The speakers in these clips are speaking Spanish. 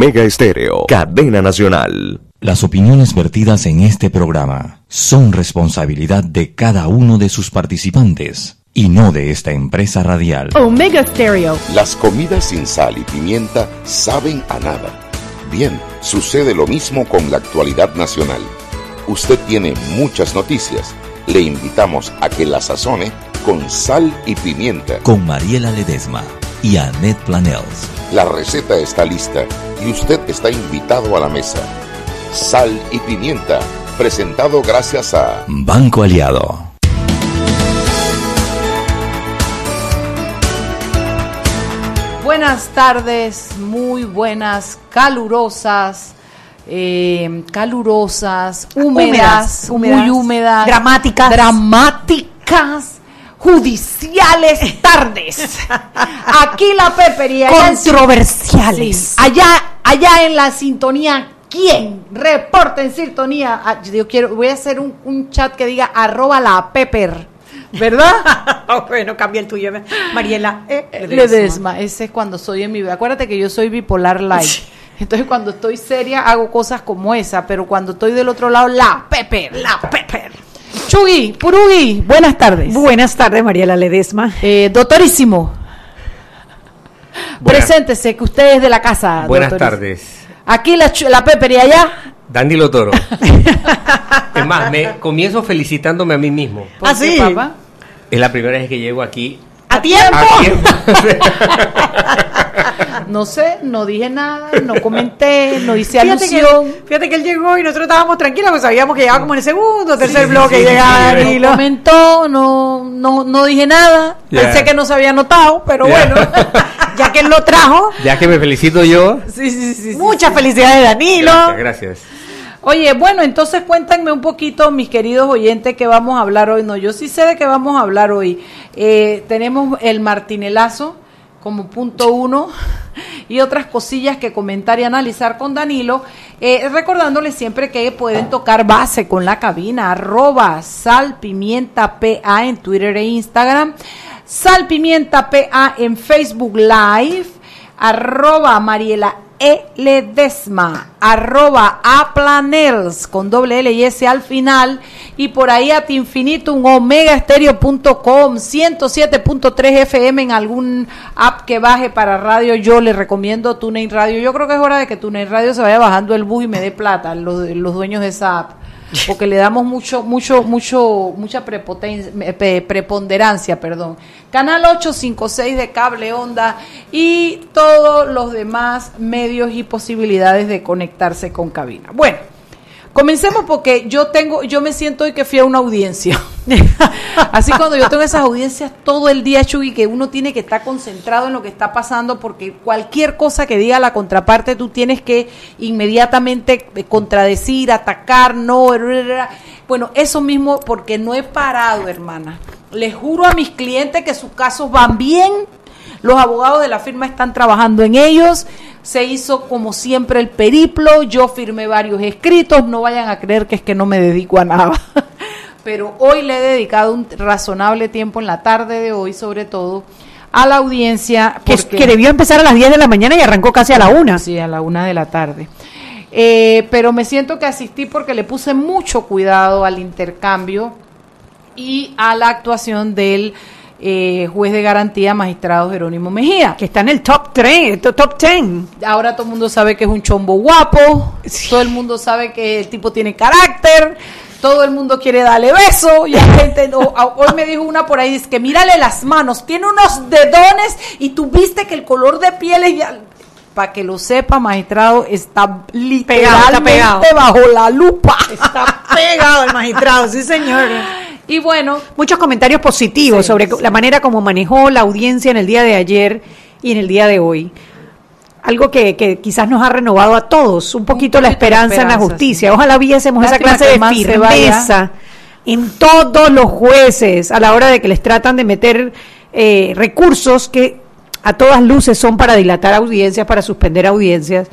Omega Estéreo, cadena nacional. Las opiniones vertidas en este programa son responsabilidad de cada uno de sus participantes y no de esta empresa radial. Omega Stereo. Las comidas sin sal y pimienta saben a nada. Bien, sucede lo mismo con la actualidad nacional. Usted tiene muchas noticias. Le invitamos a que la sazone con sal y pimienta. Con Mariela Ledesma y Annette Planels. La receta está lista y usted está invitado a la mesa. Sal y pimienta, presentado gracias a Banco Aliado. Buenas tardes, muy buenas, calurosas, eh, calurosas, húmedas, Húmedas, húmedas, muy húmedas, dramáticas. dramáticas, judiciales tardes. Aquí la pepería. Controversiales. Allá, allá en la sintonía, ¿quién? Reporta en sintonía. Ah, Yo quiero, voy a hacer un, un chat que diga arroba la pepper. ¿Verdad? Bueno, cambia el tuyo. Mariela eh, Ledesma, ese es cuando soy en mi vida. Acuérdate que yo soy bipolar light. Entonces cuando estoy seria hago cosas como esa, pero cuando estoy del otro lado, la Pepper. La Pepper. Chugui, Purugui, buenas tardes. Buenas tardes, Mariela Ledesma. Eh, doctorísimo, Buenas- preséntese que usted es de la casa. Buenas doctorísimo. tardes. Aquí la, la Pepper y allá. Dandy Lotoro. es más, me comienzo felicitándome a mí mismo. ¿Por ¿Ah, qué, sí? papá? Es la primera vez que llego aquí ¡A tiempo! a tiempo. No sé, no dije nada, no comenté, no hice Fíjate que, alusión. fíjate que él llegó y nosotros estábamos tranquilos porque sabíamos que llegaba como en el segundo o tercer sí, bloque. sí, llegaba sí, sí, Danilo. No comentó, no, no, no dije nada. Pensé que no se había notado, pero bueno. ya que él lo trajo. ya que me felicito yo. Sí, sí, sí. sí, Muchas felicidades, Danilo. Gracias, gracias. Oye, bueno, entonces cuéntenme un poquito, mis queridos oyentes, que vamos a hablar hoy. No, yo sí sé de qué vamos a hablar hoy. Eh, tenemos el martinelazo como punto uno y otras cosillas que comentar y analizar con Danilo. Eh, recordándoles siempre que pueden tocar base con la cabina, arroba salpimienta PA en Twitter e Instagram, salpimienta PA en Facebook Live, arroba Mariela E. Ledesma, arroba aplanels con doble L y S al final y por ahí at infinitum omegaestereo.com 107.3 FM en algún app que baje para radio yo le recomiendo TuneIn Radio yo creo que es hora de que TuneIn Radio se vaya bajando el bus y me dé plata los, los dueños de esa app porque le damos mucho, mucho, mucho, mucha eh, preponderancia, perdón. Canal 856 de cable onda y todos los demás medios y posibilidades de conectarse con cabina. Bueno, comencemos porque yo tengo, yo me siento hoy que fui a una audiencia. Así cuando yo tengo esas audiencias todo el día, Chuy, que uno tiene que estar concentrado en lo que está pasando porque cualquier cosa que diga la contraparte tú tienes que inmediatamente eh, contradecir, atacar, no, bueno, eso mismo porque no he parado, hermana. Les juro a mis clientes que sus casos van bien, los abogados de la firma están trabajando en ellos. Se hizo como siempre el periplo. Yo firmé varios escritos. No vayan a creer que es que no me dedico a nada. Pero hoy le he dedicado un razonable tiempo en la tarde de hoy, sobre todo, a la audiencia. Que, porque- que debió empezar a las 10 de la mañana y arrancó casi a la una. Sí, a la una de la tarde. Eh, pero me siento que asistí porque le puse mucho cuidado al intercambio y a la actuación del eh, juez de garantía, magistrado Jerónimo Mejía. Que está en el top 3, top 10. Ahora todo el mundo sabe que es un chombo guapo, todo el mundo sabe que el tipo tiene carácter, todo el mundo quiere darle beso, y gente, hoy me dijo una por ahí, es que mírale las manos, tiene unos dedones y tú viste que el color de piel es ya... Para que lo sepa, magistrado, está literalmente pegado. bajo la lupa. Está pegado el magistrado, sí señor. Y bueno, Muchos comentarios positivos Sí, sobre sí. la manera como manejó la audiencia en el día de ayer y en el día de hoy. Algo que, que quizás nos ha renovado a todos un poquito, la poquito esperanza, en la justicia. sí. Ojalá viésemos esa clase de firmeza en todos los jueces a la hora de que les tratan de meter eh, recursos que a todas luces son para dilatar audiencias, para suspender audiencias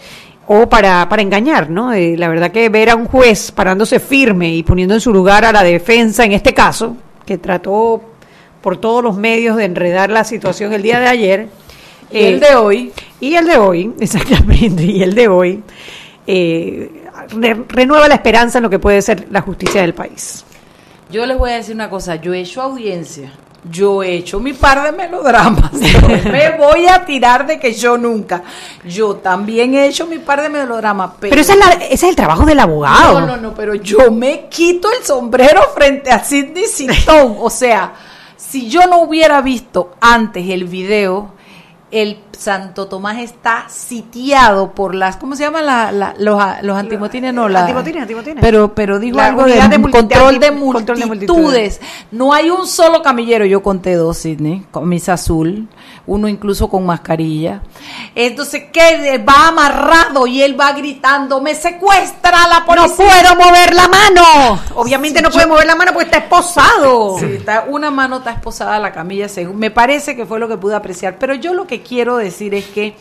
o para, para engañar, ¿no? Eh, la verdad que ver a un juez parándose firme y poniendo en su lugar a la defensa, en este caso, que trató por todos los medios de enredar la situación el día de ayer, Y el de hoy. Y el de hoy, exactamente, y el de hoy eh, re- renueva la esperanza en lo que puede ser la justicia del país. Yo les voy a decir una cosa, yo he hecho audiencia, yo he hecho mi par de melodramas, no me voy a tirar de que yo nunca, yo también he hecho mi par de melodramas, pero, Pero ese es, la- ese es el trabajo del abogado. no, no, no, pero yo me quito el sombrero frente a Sidney Sintón, o sea, si yo no hubiera visto antes el video, el Santo Tomás está sitiado por las, ¿cómo se llaman la- la- los, los antimotines? No, la, Antimotines, antimotines. Pero, pero dijo La algo de, control, de control de multitudes. No hay un solo camillero, yo conté dos, Sidney, camisa azul, uno incluso con mascarilla. Entonces, que va amarrado y él va gritando, me secuestra la No policía. puedo mover la mano. Obviamente no puede mover la mano porque está esposado. Sí, está, una mano está esposada a la camilla, según, me parece que fue lo que pude apreciar. Pero yo lo que quiero decir es que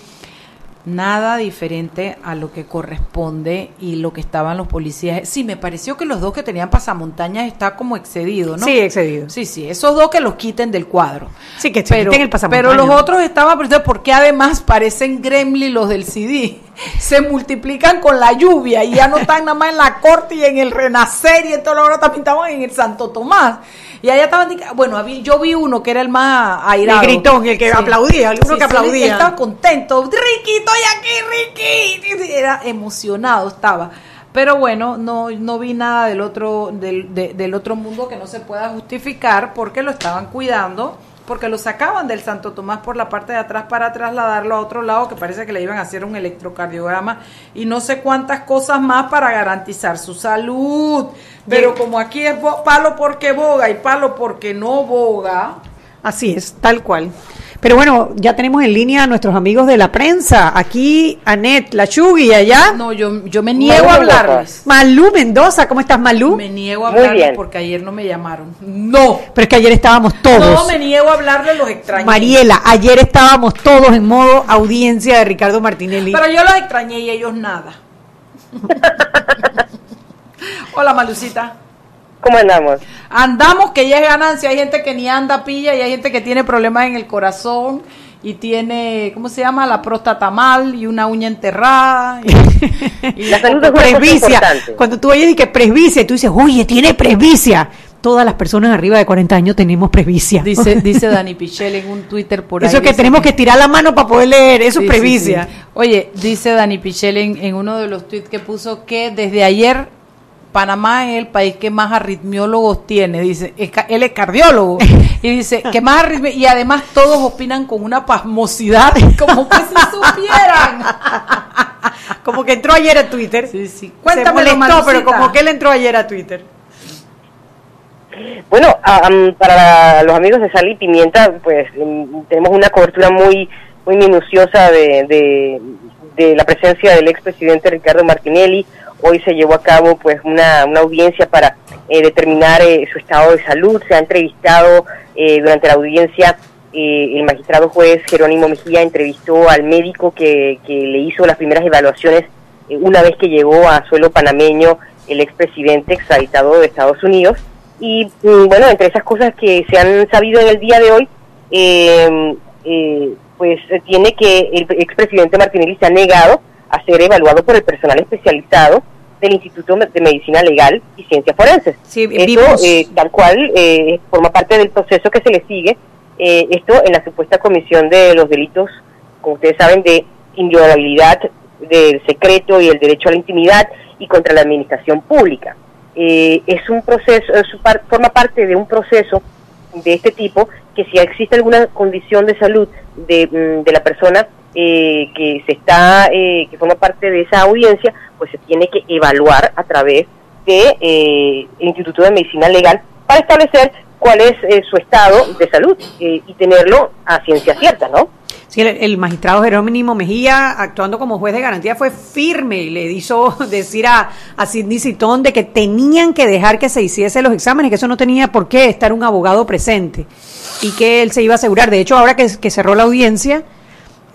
nada diferente a lo que corresponde y lo que estaban los policías. Sí, me pareció que los dos que tenían pasamontañas está como excedido, ¿no? Sí, excedido. Sí, sí, esos dos que los quiten del cuadro. Sí, que quiten el pasamontaña. Pero los otros estaban, pero porque además parecen gremlin los del CD. Se multiplican con la lluvia y ya no están nada más en la corte y en el renacer y en todo lo otro también estaban en el Santo Tomás. Y allá estaban, bueno, había- yo vi uno que era el más airado. El gritón, el que aplaudía, el uno que aplaudía. él estaba contento. Ricky, estoy aquí, Ricky. Era emocionado, estaba. Pero bueno, no, no vi nada del otro, del, de- del otro mundo que no se pueda justificar porque lo estaban cuidando, porque lo sacaban del Santo Tomás por la parte de atrás para trasladarlo a otro lado, que parece que le iban a hacer un electrocardiograma y no sé cuántas cosas más para garantizar su salud. Pero como aquí es palo porque boga y palo porque no boga, Así es, tal cual. Pero bueno, ya tenemos en línea a nuestros amigos de la prensa. Aquí, Anet, la Chugui, y allá. no, yo, yo me niego a hablarles. Malú Mendoza, ¿cómo estás, Malú? Me niego a hablarles porque ayer no me llamaron. No. Pero es que ayer estábamos todos. No, me niego a hablarles, los extrañé. Mariela, ayer estábamos todos en modo audiencia de Ricardo Martinelli. Pero yo los extrañé y ellos nada. Hola, Malucita. ¿Cómo andamos? Andamos que ya es ganancia. Hay gente que ni anda pilla y hay gente que tiene problemas en el corazón y tiene, ¿cómo se llama? La próstata mal y una uña enterrada. Y, y- La salud es una cosa presbicia. Cuando tú oyes y que presbicia, y tú dices, oye, tiene presbicia. Todas las personas arriba de 40 años tenemos presbicia. dice, dice Dani Pichel en un Twitter por ahí. Eso que tenemos que tirar la mano para poder leer, eso Sí, es sí, presbicia. sí. Oye, dice Dani Pichel en, en uno de los tweets que puso que desde ayer Panamá es el país que más arritmiólogos tiene. Dice, es ca- él es cardiólogo. Y dice que más arritmi- y además todos opinan con una pasmosidad, como que si supieran. Como que entró ayer a Twitter. Sí, sí. Molestó, pero como que él entró ayer a Twitter. Bueno, ah, para los amigos de Sal y Pimienta, pues em, tenemos una cobertura muy muy minuciosa de, de, de la presencia del expresidente Ricardo Martinelli. Hoy se llevó a cabo pues una, audiencia para eh, determinar eh, su estado de salud. Se ha entrevistado eh, durante la audiencia eh, el magistrado juez Jerónimo Mejía entrevistó al médico que, le hizo las primeras evaluaciones eh, una vez que llegó a suelo panameño el expresidente extraditado de Estados Unidos. Y mm, bueno, entre esas cosas que se han sabido en el día de hoy, eh, eh, pues tiene que el expresidente Martinelli se ha negado a ser evaluado por el personal especializado del Instituto de Medicina Legal y Ciencias Forenses. Sí, Esto, eh, tal cual, eh, forma parte del proceso que se le sigue, eh, esto en la supuesta comisión de los delitos, como ustedes saben, de inviolabilidad del secreto y el derecho a la intimidad y contra la administración pública. Eh, es un proceso, es forma parte de un proceso de este tipo que si existe alguna condición de salud de, mm, de la persona eh, que se está eh, que forma parte de esa audiencia pues se tiene que evaluar a través de eh, Instituto de Medicina Legal para establecer cuál es eh, su estado de salud eh, y tenerlo a ciencia cierta, ¿no? Sí, el, magistrado Jerónimo Mejía, actuando como juez de garantía, fue firme y le hizo decir a, a Sidney Citón de que tenían que dejar que se hiciesen los exámenes, que eso no tenía por qué estar un abogado presente y que él se iba a asegurar. De hecho, ahora que, que cerró la audiencia,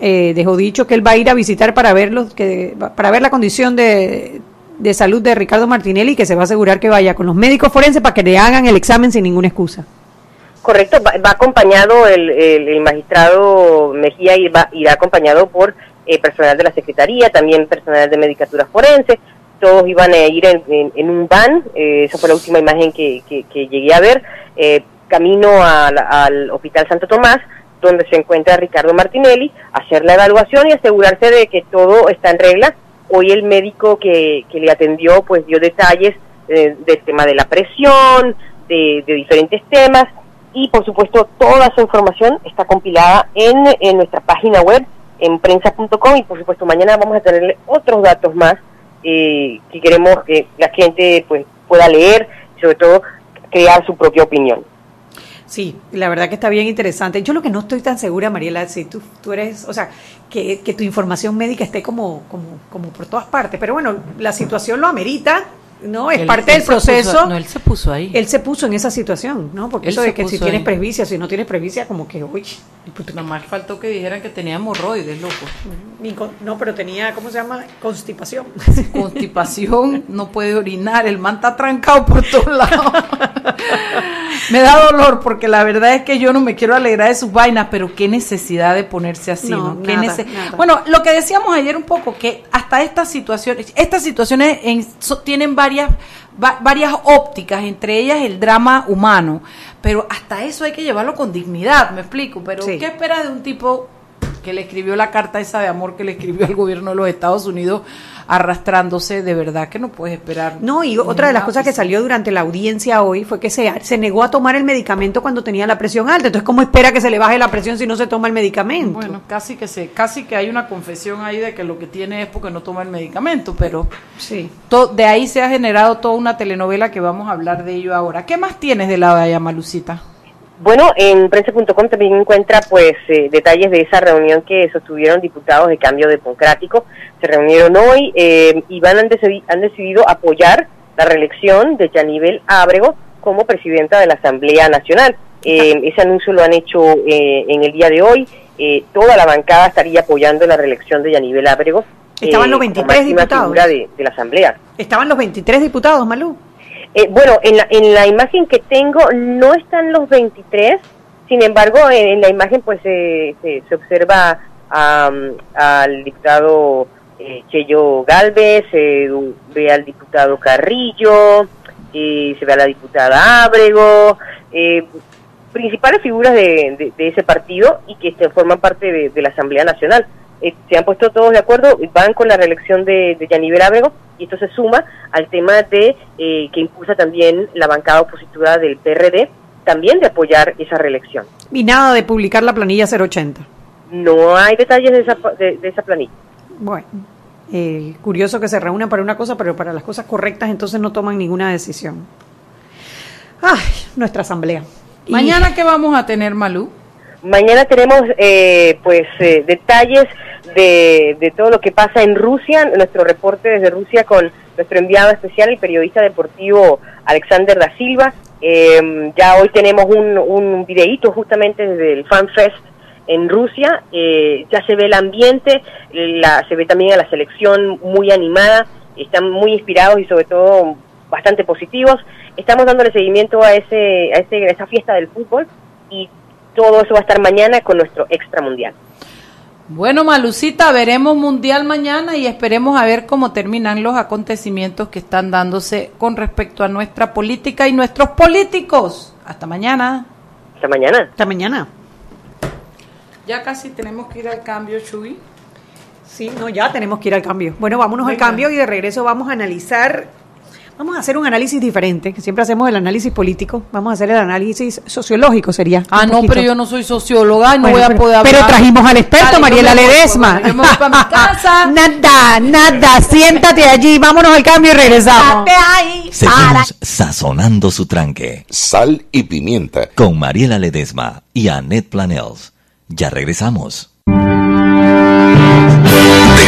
eh, dejó dicho que él va a ir a visitar para ver, los, que, para ver la condición de, de salud de Ricardo Martinelli y que se va a asegurar que vaya con los médicos forenses para que le hagan el examen sin ninguna excusa. Correcto, va, va acompañado el, el, magistrado Mejía y va, irá acompañado por eh, personal de la Secretaría, también personal de Medicatura Forense, todos iban a ir en, en- un van, eh, esa fue la última imagen que, que- que llegué a ver, eh, camino al Hospital Santo Tomás, donde se encuentra Ricardo Martinelli, hacer la evaluación y asegurarse de que todo está en regla. Hoy el médico que, que le atendió pues dio detalles eh, del tema de la presión, de, diferentes temas y por supuesto toda esa información está compilada en, en nuestra página web en prensa.com y por supuesto mañana vamos a tenerle otros datos más eh, que queremos que la gente pues pueda leer y sobre todo crear su propia opinión. Sí, la verdad que está bien interesante. Yo lo que no estoy tan segura, Mariela, si tú, eres, o sea, que, que tu información médica esté como, como, como por todas partes, pero bueno, la situación lo amerita, ¿no? Es Él- parte él del puso- proceso. no, él se puso ahí. Él se puso en esa situación, ¿no? Porque Él eso de que si tienes presbicia, si no tienes presbicia, como que, uy, Nomás faltó que dijeran que tenía hemorroides, loco. no, pero tenía, ¿cómo se llama? Constipación. Constipación, no puede orinar, el man está trancado por todos lados. me da dolor porque la verdad es que yo no me quiero alegrar de sus vainas, pero qué necesidad de ponerse así, No, ¿no? Qué nada, nece- nada. Bueno, lo que decíamos ayer un poco, que hasta estas situaciones, estas situaciones en- so- tienen varias, va- varias ópticas, entre ellas el drama humano, pero hasta eso hay que llevarlo con dignidad, me explico, pero Sí. ¿qué esperas de un tipo que le escribió la carta esa de amor que le escribió al gobierno de los Estados Unidos arrastrándose, de verdad que no puedes esperar. No, y otra de las cosas que pues, salió durante la audiencia hoy fue que se, se negó a tomar el medicamento cuando tenía la presión alta. Entonces, ¿cómo espera que se le baje la presión si no se toma el medicamento? Bueno, casi que se, casi que hay una confesión ahí de que lo que tiene es porque no toma el medicamento, pero sí. to- de ahí se ha generado toda una telenovela que vamos a hablar de ello ahora. ¿Qué más tienes de la de Malucita? Bueno, en prensa.com también encuentra pues eh, detalles de esa reunión que sostuvieron diputados de cambio democrático. Se reunieron hoy eh, y van han, decidi- han decidido apoyar la reelección de Yanivel Ábrego como presidenta de la Asamblea Nacional. Eh, ese anuncio lo han hecho eh, en el día de hoy. Eh, toda la bancada estaría apoyando la reelección de Yanivel Ábrego. Estaban los como 23 máxima diputados. de la Asamblea. Estaban los 23 diputados, Malú. Eh, bueno, en la, en la imagen que tengo no están los 23, sin embargo, en, la imagen pues se, se observa al diputado eh, Cheyo Galvez, ve al diputado Carrillo, eh, se ve a la diputada Ábrego, eh, principales figuras de, de- ese partido y que forman parte de la Asamblea Nacional. Eh, se han puesto todos de acuerdo, van con la reelección de, de Ábrego y esto se suma al tema de eh, que impulsa también la bancada opositora del PRD, también de apoyar esa reelección. Y nada de publicar la planilla 080. No hay detalles de esa, de, de esa planilla. Bueno, eh, curioso que se reúnan para una cosa, pero para las cosas correctas entonces no toman ninguna decisión. Ay, nuestra asamblea. Y- Mañana, ¿qué vamos a tener, Malú? Mañana tenemos eh, pues eh, detalles de, de todo lo que pasa en Rusia, nuestro reporte desde Rusia con nuestro enviado especial, el periodista deportivo Alexander da Silva. Eh, ya hoy tenemos un, un videíto justamente desde el Fan Fest en Rusia, eh, ya se ve el ambiente, la, se ve también a la selección muy animada, están muy inspirados y sobre todo bastante positivos. Estamos dándole seguimiento a ese, a ese, a esa fiesta del fútbol y todo eso va a estar mañana con nuestro extra mundial. Bueno, Malucita, veremos Mundial mañana y esperemos a ver cómo terminan los acontecimientos que están dándose con respecto a nuestra política y nuestros políticos. Hasta mañana. Hasta mañana. Hasta mañana. Ya casi tenemos que ir al cambio, Chuy. Sí, no, ya tenemos que ir al cambio. Bueno, vámonos Venga. al cambio y de regreso vamos a analizar, vamos a hacer un análisis diferente, que siempre hacemos el análisis político, vamos a hacer el análisis sociológico, sería. Ah, no, poquito. pero yo no soy socióloga y no Bueno, voy a pero- poder hablar. Pero trajimos al experto, Dale, Mariela me voy, Ledesma. yo me voy para mi casa. nada, nada, siéntate allí, vámonos al cambio y regresamos. Seguimos sazonando su tranque Sal y pimienta. con Mariela Ledesma y Annette Planels. Ya regresamos.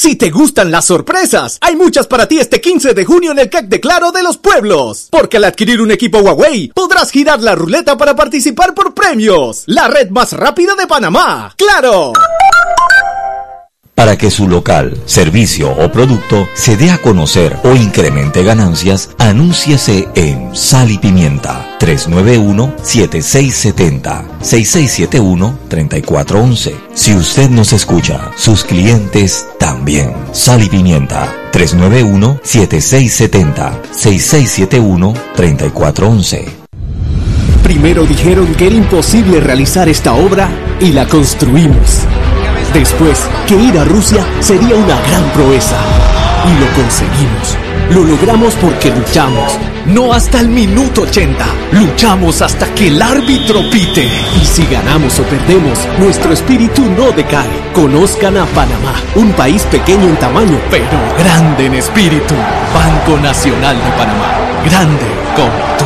Si te gustan las sorpresas, hay muchas para ti este 15 de junio en el CAC de Claro de los Pueblos. Porque al adquirir un equipo Huawei, podrás girar la ruleta para participar por premios. La red más rápida de Panamá. ¡Claro! Para que su local, servicio o producto se dé a conocer o incremente ganancias, anúnciese en Sal y Pimienta 391-7670-6671-3411. Si usted nos escucha, sus clientes también. Sal y Pimienta 391-7670-6671-3411. Primero dijeron que era imposible realizar esta obra y la construimos. Después, que ir a Rusia sería una gran proeza. Y lo conseguimos. Lo logramos porque luchamos. No hasta el minuto 80. Luchamos hasta que el árbitro pite. Y si ganamos o perdemos, nuestro espíritu no decae. Conozcan a Panamá, un país pequeño en tamaño, pero grande en espíritu. Banco Nacional de Panamá. Grande como tú.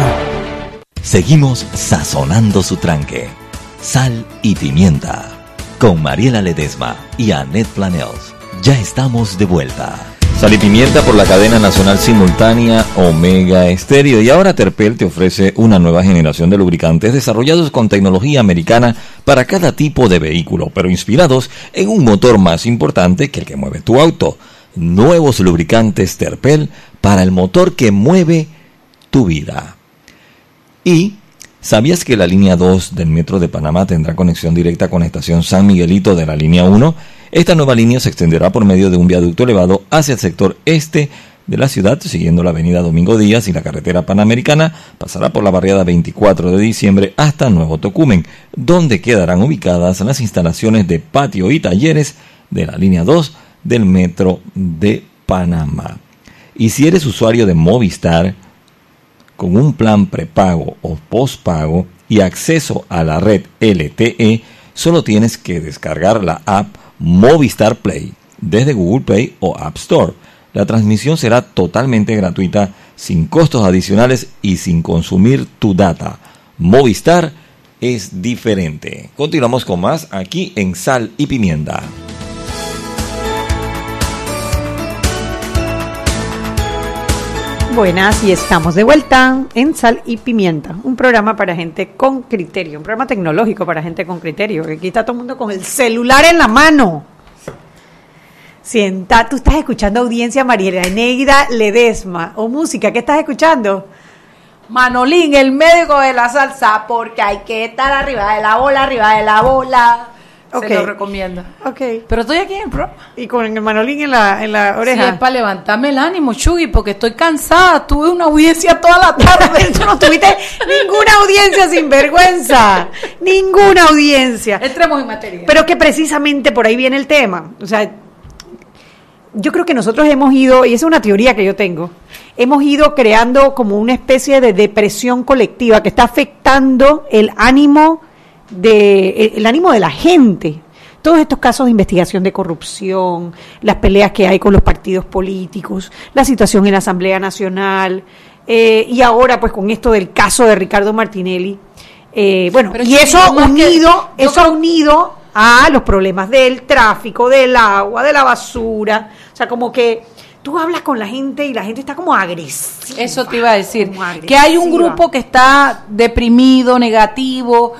Seguimos sazonando su tranque. Sal y pimienta con Mariela Ledesma y Annette Planels. Ya estamos de vuelta. Sal y pimienta por la cadena nacional simultánea Omega Estéreo. Y ahora Terpel te ofrece una nueva generación de lubricantes desarrollados con tecnología americana para cada tipo de vehículo, pero inspirados en un motor más importante que el que mueve tu auto. Nuevos lubricantes Terpel para el motor que mueve tu vida. Y ¿Sabías que la línea 2 del Metro de Panamá tendrá conexión directa con la estación San Miguelito de la línea 1? Esta nueva línea se extenderá por medio de un viaducto elevado hacia el sector este de la ciudad, siguiendo la avenida Domingo Díaz y la carretera panamericana, pasará por la barriada 24 de diciembre hasta Nuevo Tocumen, donde quedarán ubicadas las instalaciones de patio y talleres de la línea 2 del Metro de Panamá. Y si eres usuario de Movistar, con un plan prepago o postpago y acceso a la red LTE, solo tienes que descargar la app Movistar Play desde Google Play o App Store. La transmisión será totalmente gratuita, sin costos adicionales y sin consumir tu data. Movistar es diferente. Continuamos con más aquí en Sal y Pimienta. Buenas, y estamos de vuelta en Sal y Pimienta, un programa para gente con criterio, un programa tecnológico para gente con criterio, aquí está todo el mundo con el celular en la mano. Sienta, tú estás escuchando audiencia Mariela Negra Ledesma o música, ¿qué estás escuchando? Manolín, el médico de la salsa, porque hay que estar arriba de la bola, arriba de la bola. Ok. Se lo recomiendo. Ok. Pero estoy aquí en el programa. Y con el manolín en la, en la Sí, oreja. es para levantarme el ánimo, Chugui, porque estoy cansada. Tuve una audiencia toda la tarde. Tú no tuviste ninguna audiencia sin vergüenza. Ninguna audiencia. Entremos en materia. Pero que precisamente por ahí viene el tema. O sea, yo creo que nosotros hemos ido, y esa es una teoría que yo tengo, hemos ido creando como una especie de depresión colectiva que está afectando el ánimo de el ánimo de la gente. Todos estos casos de investigación de corrupción, las peleas que hay con los partidos políticos, la situación en la Asamblea Nacional, eh, y ahora pues con esto del caso de Ricardo Martinelli, eh, bueno, Pero y eso que- unido, eso creo- unido a los problemas del tráfico, del agua, de la basura, o sea, como que tú hablas con la gente y la gente está como agresiva. Eso te iba a decir. Que hay un grupo que está deprimido, negativo,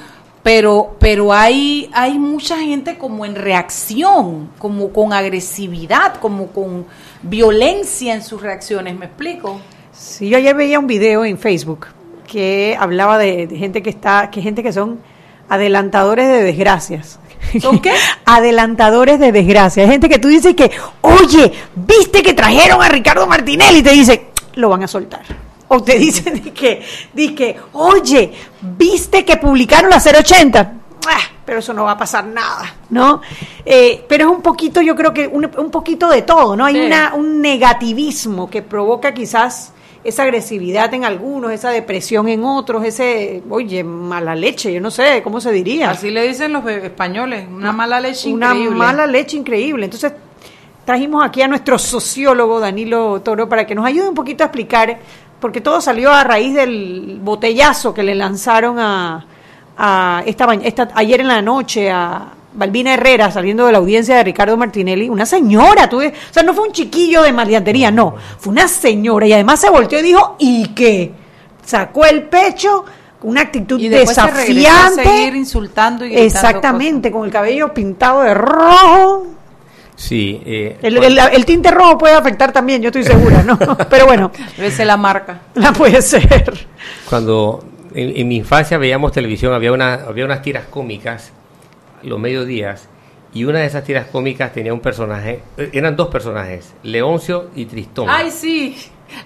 pero, pero hay, hay mucha gente como en reacción, como con agresividad, como con violencia en sus reacciones. ¿Me explico? Sí, yo ayer veía un video en Facebook que hablaba de, de gente que está, que gente que son adelantadores de desgracias. ¿Son qué? adelantadores de desgracias. Hay gente que tú dices que, oye, viste que trajeron a Ricardo Martinelli y te dice, lo van a soltar. O te dicen de que, de que, oye, viste que publicaron la 080. Ah, pero eso no va a pasar nada, ¿no? Eh, pero es un poquito, yo creo que un, un poquito de todo, ¿no? Hay Sí. una, un negativismo que provoca quizás esa agresividad en algunos, esa depresión en otros, ese, oye, mala leche, yo no sé, ¿cómo se diría? Así le dicen los españoles, una mala leche una increíble. mala leche increíble. Entonces, trajimos aquí a nuestro sociólogo Danilo Toro para que nos ayude un poquito a explicar, porque todo salió a raíz del botellazo que le lanzaron a, a esta, esta ayer en la noche a, Balbina Herrera saliendo de la audiencia de Ricardo Martinelli, una señora, tú, o sea, no fue un chiquillo de maleantería, no, fue una señora y además se volteó y dijo, ¿y qué? Sacó el pecho, una actitud Y después se regresó a desafiante. seguir insultando y Exactamente, con el cabello pintado de rojo. Sí. eh, El, el- el tinte rojo puede afectar también, yo estoy segura, ¿no? Pero bueno. Esa es la marca. la puede ser. Cuando en, en mi infancia veíamos televisión, había, una, había unas tiras cómicas los mediodías y una de esas tiras cómicas tenía un personaje, eh, eran dos personajes, Leoncio y Tristón. Ay, sí.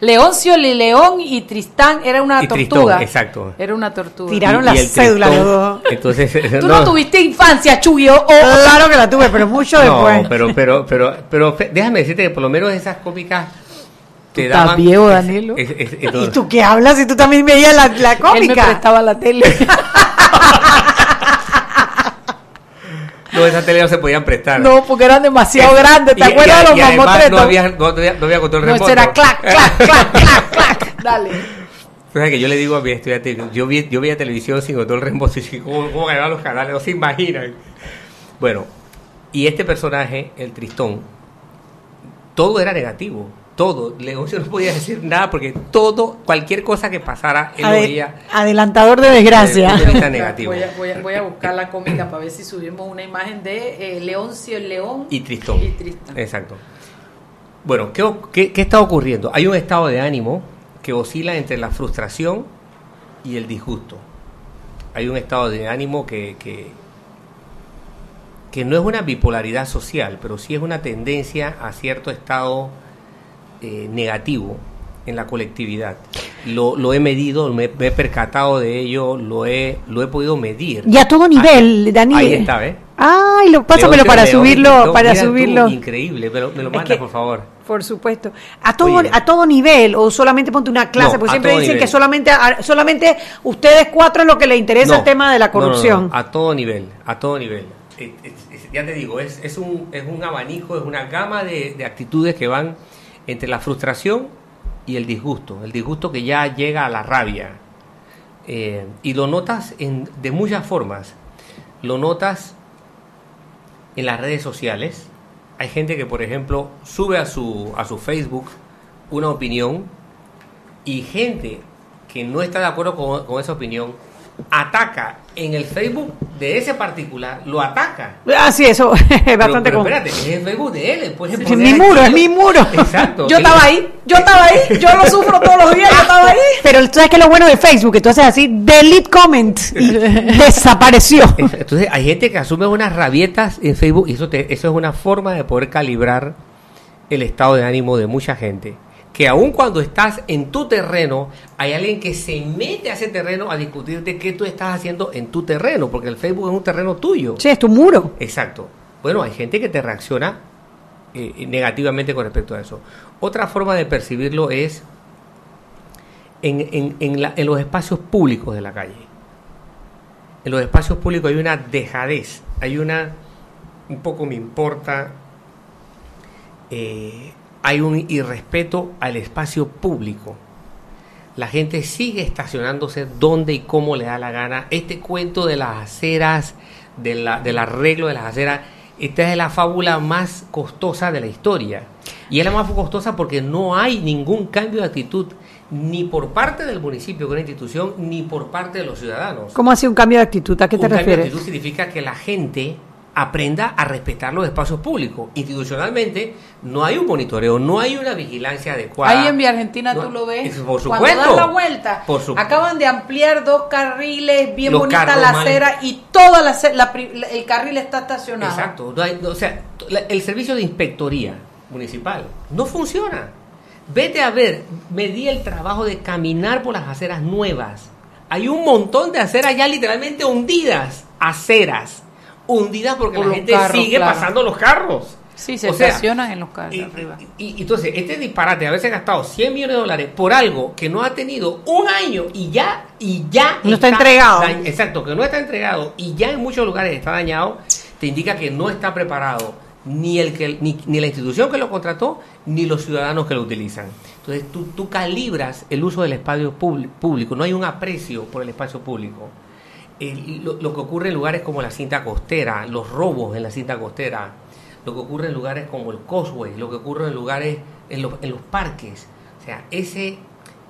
Leoncio, León y Tristán era una Y tortuga. Tristón, exacto. Era una tortuga. Tiraron Y- la y cédula los dos. Entonces, Tú no, tuviste infancia, Chuyo. Oh, Claro que la tuve, pero mucho No, después. pero, pero, pero, pero déjame decirte que por lo menos esas cómicas te estás daban. viejo, Danilo. es- es- es- ¿Y tú qué hablas si tú también veías la, la Él me cómica? prestaba la tele. no, esas tele no se podían prestar. no, porque eran demasiado grandes. ¿Te Y- acuerdas de los mamotretos? No había, no, había, no había control remoto. era clac, clac, clac, clac, clac. Dale. Fíjate que yo le digo a mi estudiante, yo, vi, yo veía televisión sin control remoto y ¿cómo, cómo grabar los canales? No se imaginan. Bueno, y este personaje, el Tristón, todo era negativo. Todo. Leoncio no podía decir nada porque todo, cualquier cosa que pasara, él lo Ade- veía. adelantador de desgracia. De negativo. Voy a, voy, a, voy a buscar la cómica para ver si subimos una imagen de eh, Leoncio el León Y Tristón. y Tristán. Exacto. Bueno, ¿qué, qué, qué está ocurriendo? Hay un estado de ánimo que oscila entre la frustración y el disgusto. Hay un estado de ánimo que, que, que no es una bipolaridad social, pero sí es una tendencia a cierto estado eh, negativo en la colectividad. Lo, lo he medido, me, me he percatado de ello, lo he, lo he podido medir. Y a todo nivel, Daniel. Ahí está, ¿ves? Ay, lo, pásamelo para León subirlo, para tú, subirlo. increíble, pero me lo Es manda, que- por favor. Por supuesto. A todo, Oye. a todo nivel, o solamente ponte una clase, No, porque siempre dicen nivel. que solamente, a- solamente ustedes cuatro es lo que les interesa No, el tema de la no, corrupción. a todo nivel, a todo nivel. Eh, eh, ya te digo, es, es, un, es un abanico, es una gama de, de actitudes que van entre la frustración y el disgusto. El disgusto que ya llega a la rabia. Eh, y lo notas en, de muchas formas. Lo notas en las redes sociales. Hay gente que, por ejemplo, sube a su, a su Facebook una opinión y gente que no está de acuerdo con, con esa opinión ataca en el Facebook de ese particular, lo ataca. Ah, sí, eso es Pero, bastante pero común. espérate, es el Facebook de él, pues Es mi muro, es mi muro. Exacto. Yo estaba ahí, yo estaba ahí, yo lo sufro todos los días, yo estaba ahí. Pero tú sabes que lo bueno de Facebook, que tú haces así, delete comment, y desapareció. Entonces hay gente que asume unas rabietas en Facebook y eso, te- eso es una forma de poder calibrar el estado de ánimo de mucha gente. Que aun cuando estás en tu terreno, hay alguien que se mete a ese terreno a discutirte qué tú estás haciendo en tu terreno, porque el Facebook es un terreno tuyo. Sí, es tu muro. Exacto. Bueno, hay gente que te reacciona eh, negativamente con respecto a eso. Otra forma de percibirlo es en, en- en la- en los espacios públicos de la calle. En los espacios públicos hay una dejadez, hay una, un poco me importa, eh, hay un irrespeto al espacio público. La gente sigue estacionándose donde y cómo le da la gana. Este cuento de las aceras, de la, del arreglo de las aceras, esta es la fábula más costosa de la historia. Y es la más costosa porque no hay ningún cambio de actitud, ni por parte del municipio, que es una institución, ni por parte de los ciudadanos. ¿Cómo hace un cambio de actitud? ¿A qué te un cambio de refieres? actitud significa que la gente aprenda a respetar los espacios públicos. Institucionalmente no hay un monitoreo, no hay una vigilancia adecuada. Ahí en Vía Argentina No, tú lo ves. es- Por Cuando supuesto. das la vuelta, Por su- acaban de ampliar dos carriles, bien bonita la mal- acera y toda la, el carril está estacionado. Exacto. no hay- no, o sea, la- el servicio de inspectoría municipal no funciona. Vete a ver, me di el trabajo de caminar por las aceras nuevas. Hay un montón de aceras ya literalmente hundidas. Aceras. Hundidas porque Por la gente carros, sigue claro. pasando los carros. Sí, se O sea, en los carros Y, arriba. y- y entonces, este disparate, haberse gastado 100 millones de dólares por algo que no ha tenido un año y ya, y ya No está entregado. exacto, que no está entregado y ya en muchos lugares está dañado, te indica que no está preparado ni el que ni, ni la institución que lo contrató ni los ciudadanos que lo utilizan. Entonces, tú, tú calibras el uso del espacio público, no hay un aprecio por el espacio público. El- lo, lo que ocurre en lugares como la cinta costera, los robos en la cinta costera, lo que ocurre en lugares como el Causeway, lo que ocurre en lugares, en los, en los parques. O sea, ese,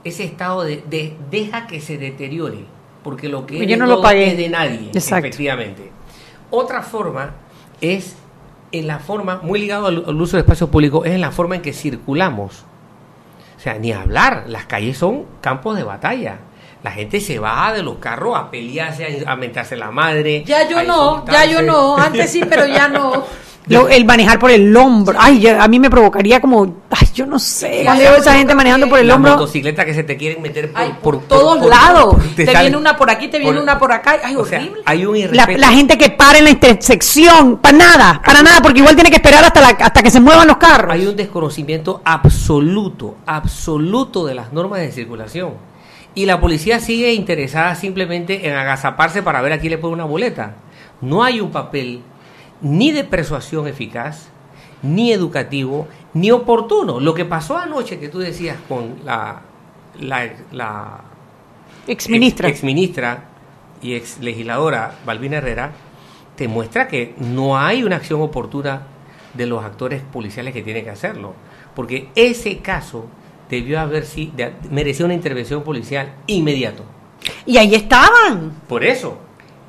ese estado de, de deja que se deteriore, porque lo que es no lo todos pagué. es de nadie, Exacto. efectivamente. Otra forma es en la forma, muy ligado al, al uso de espacios públicos, es en la forma en que circulamos. O sea, ni hablar, las calles son campos de batalla. La gente se va de los carros a pelearse, a, mentarse la madre. Ya yo no, ya yo no. Antes sí, pero ya no. Lo- el manejar por el hombro. Ay, ya- a mí me provocaría como. Ay, yo no sé. Ya, Veo esa gente manejando por el Las hombro. motocicletas que se te quieren meter por, Ay, por, por todos por- lados. te viene una por aquí, te viene por- una por acá. Ay, o sea, horrible. hay un La, irrespeto. la gente que para en la intersección, para nada, para nada, porque igual tiene que esperar hasta, la- hasta que se muevan los carros. Hay un desconocimiento absoluto, absoluto de las normas de circulación. Y la policía sigue interesada simplemente en agazaparse para ver a quién le pone una boleta. No hay un papel ni de persuasión eficaz, ni educativo, ni oportuno. Lo que pasó anoche que tú decías con la, la, la Ex ministra. ex ministra y ex legisladora Balbina Herrera te muestra que no hay una acción oportuna de los actores policiales que tienen que hacerlo. Porque ese caso debió haber si, de- mereció una intervención policial inmediato. Y ahí estaban. Por eso,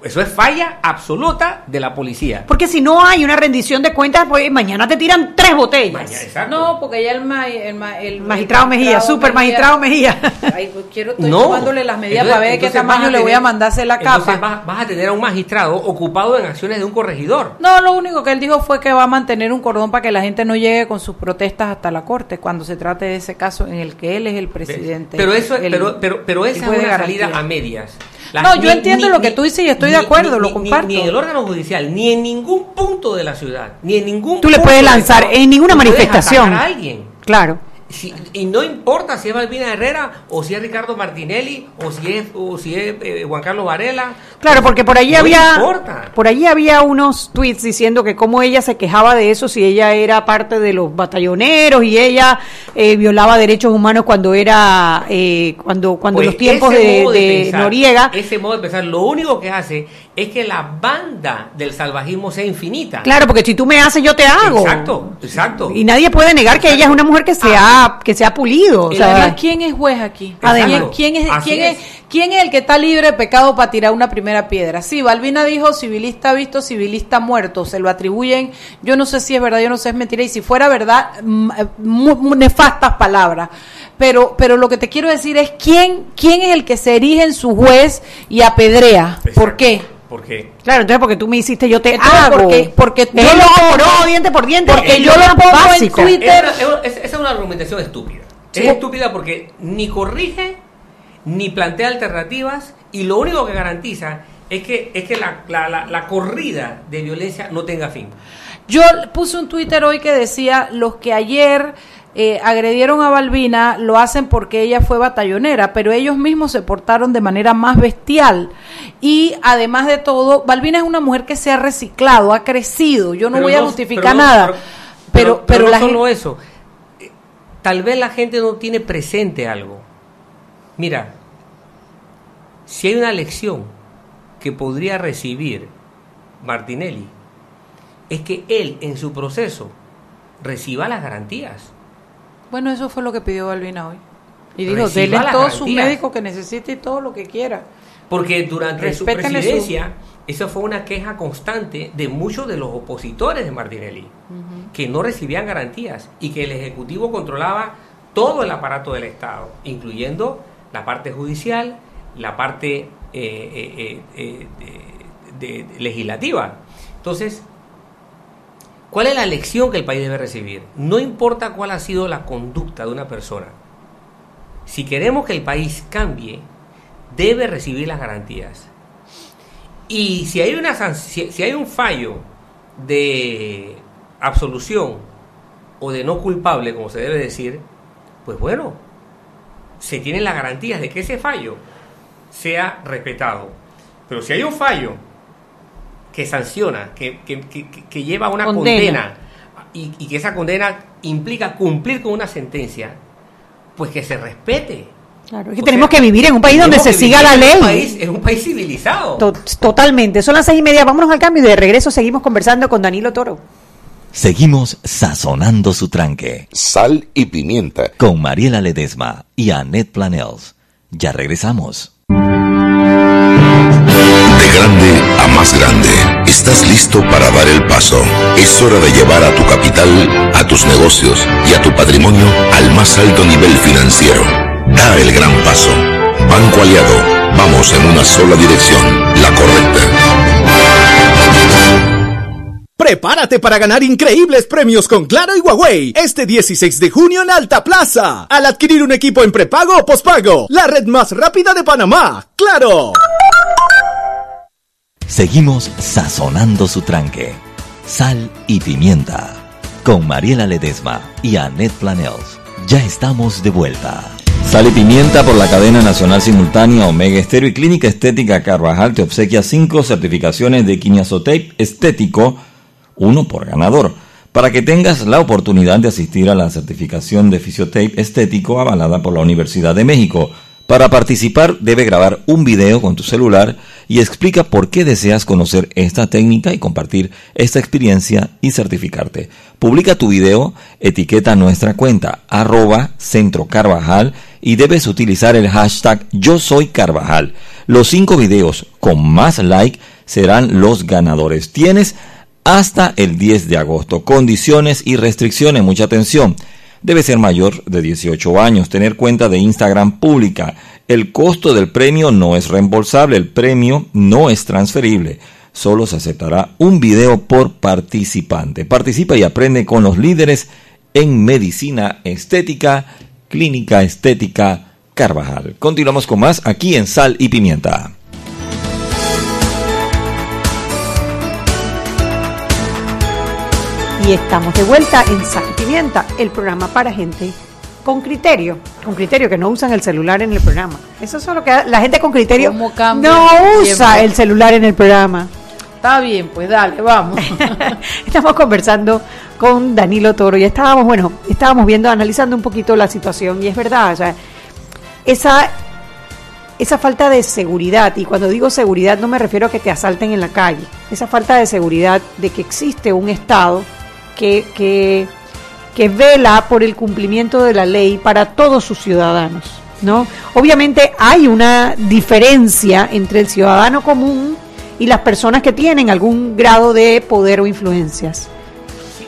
eso es falla absoluta de la policía. Porque si no hay una rendición de cuentas, pues mañana te tiran tres botellas. Mañana, exacto. No, porque ya el, ma- el, ma- el- Magistrado el Mejía, super magistrado Mejía. Ay, pues quiero estoy No. tomándole las medidas Entonces- para ver de qué tamaño le voy a tener- mandar hacer la entonces capa. vas, vas a tener a un magistrado ocupado en acciones de un corregidor. No, lo único que él dijo fue que va a mantener un cordón para que la gente no llegue con sus protestas hasta la corte cuando se trate de ese caso en el que él es el presidente. Pero eso, el- pero, pero, pero esa es una garantía. salida a medias. No, yo entiendo lo que tú dices y estoy de acuerdo, lo comparto. Ni, en el órgano judicial, ni en ningún punto de la ciudad, ni en ningún. Tú le punto puedes del lanzar en ninguna puedes manifestación. a alguien. Claro. Si- y no importa si es Balbina Herrera, o si es Ricardo Martinelli, o si es, o si es eh, Juan Carlos Varela. Claro, porque por allí No había importa. por allí había unos tweets diciendo que cómo ella se quejaba de eso si ella era parte de los batalloneros y ella eh, violaba derechos humanos cuando era eh, cuando cuando Pues los tiempos de, modo de pensar, Noriega. Ese modo de pensar, lo único que hace es que la banda del salvajismo sea infinita. Claro, porque si tú me haces yo te hago. Exacto, exacto. Y nadie puede negar que ella es una mujer que se ha que se ha pulido, o Y sea, además, ¿quién es juez aquí? Además. ¿Quién, es, quién, es. es. quién es el que está libre de pecado para tirar una primera piedra? Sí, Balbina dijo civilista visto, civilista muerto. Se lo atribuyen. Yo no sé si es verdad, yo no sé si es mentira. Y si fuera verdad, mm, eh, mu- mu- nefastas palabras. Pero, pero lo que te quiero decir es quién, quién es el que se erige en su juez y apedrea. ¿Por Exacto. qué? Porque claro, entonces porque tú me hiciste yo te Entonces, hago. porque- porque Es yo lo por pongo- ojo, diente por diente. porque yo lo pongo en. Twitter. Es- esa es una argumentación estúpida. Sí. Es estúpida porque ni corrige, ni plantea alternativas, y lo único que garantiza es que, es que la, la- la- la corrida de violencia no tenga fin. Yo puse un Twitter hoy que decía, los que ayer eh, agredieron a Balbina lo hacen porque ella fue batallonera, pero ellos mismos se portaron de manera más bestial. Y además de todo, Balbina es una mujer que se ha reciclado, ha crecido. Yo no Pero voy a justificar pero no- nada. Pero, Pero, pero, no la solo gente... eso. Tal vez la gente no tiene presente algo. Mira, si hay una lección que podría recibir Martinelli, es que él en su proceso reciba las garantías. Bueno, eso fue lo que pidió Balbina hoy. Y dijo, Reciba denle las todo su garantías. médico que necesite y todo lo que quiera. Porque durante su Respétenle su- presidencia, esa fue una queja constante de muchos de los opositores de Martinelli, que no recibían garantías y que el Ejecutivo controlaba todo el aparato del Estado, incluyendo la parte judicial, la parte eh, eh, eh, eh, de- de- legislativa. Entonces, ¿cuál es la lección que el país debe recibir? No importa cuál ha sido la conducta de una persona, si queremos que el país cambie, debe recibir las garantías. Y si hay, una, si hay un fallo de absolución o de no culpable, como se debe decir, pues bueno, se tienen las garantías de que ese fallo sea respetado. Pero si hay un fallo que sanciona, que, que- que- lleva a una Condena. condena, y, y que esa condena implica cumplir con una sentencia, pues que se respete. Claro, es que O tenemos sea, que vivir en un país donde se siga la vivir en un ley. país- En un país civilizado. To- Totalmente. Son las seis y media. Vámonos al cambio y de regreso seguimos conversando con Danilo Toro. Seguimos sazonando su tranque. Sal y pimienta. Con Mariela Ledesma y Annette Planels. Ya regresamos. De grande a más grande, estás listo para dar el paso. Es hora de llevar a tu capital, a tus negocios y a tu patrimonio al más alto nivel financiero. Da el gran paso. Banco Aliado, vamos en una sola dirección, la correcta. Prepárate para ganar increíbles premios con Claro y Huawei este 16 de junio en Alta Plaza. Al adquirir un equipo en prepago o pospago, la red más rápida de Panamá. ¡Claro! Seguimos sazonando su tranque. Sal y pimienta. Con Mariela Ledesma y Annette Planels. Ya estamos de vuelta. Sal y pimienta por la cadena nacional simultánea Omega Estéreo y Clínica Estética Carvajal te obsequia cinco certificaciones de Quiniazotape estético, uno por ganador, para que tengas la oportunidad de asistir a la certificación de Fisiotape estético avalada por la Universidad de México. Para participar debe grabar un video con tu celular y explica por qué deseas conocer esta técnica y compartir esta experiencia y certificarte. Publica tu video, etiqueta nuestra cuenta arroba Centro Carvajal y debes utilizar el hashtag Yo Soy. Los cinco videos con más like serán los ganadores. Tienes hasta el 10 de agosto. Condiciones y restricciones, mucha atención. Debe ser mayor de 18 años, tener cuenta de Instagram pública. El costo del premio no es reembolsable, el premio no es transferible. Solo se aceptará un video por participante. Participa y aprende con los líderes en medicina estética, clínica estética Carvajal. Continuamos con más aquí en Sal y Pimienta. Y estamos de vuelta en Sal y Pimienta, el programa para gente con criterio, con criterio que no usan el celular en el programa. Eso es lo que la gente con criterio ¿Cómo cambia no usa tiempo? el celular en el programa. Está bien, pues dale, vamos. Estamos conversando con Danilo Toro y estábamos, bueno, estábamos viendo, analizando un poquito la situación y es verdad, o sea, esa, esa falta de seguridad, y cuando digo seguridad no me refiero a que te asalten en la calle, esa falta de seguridad de que existe un Estado que, que, que vela por el cumplimiento de la ley para todos sus ciudadanos. ¿no? Obviamente hay una diferencia entre el ciudadano común y las personas que tienen algún grado de poder o influencias.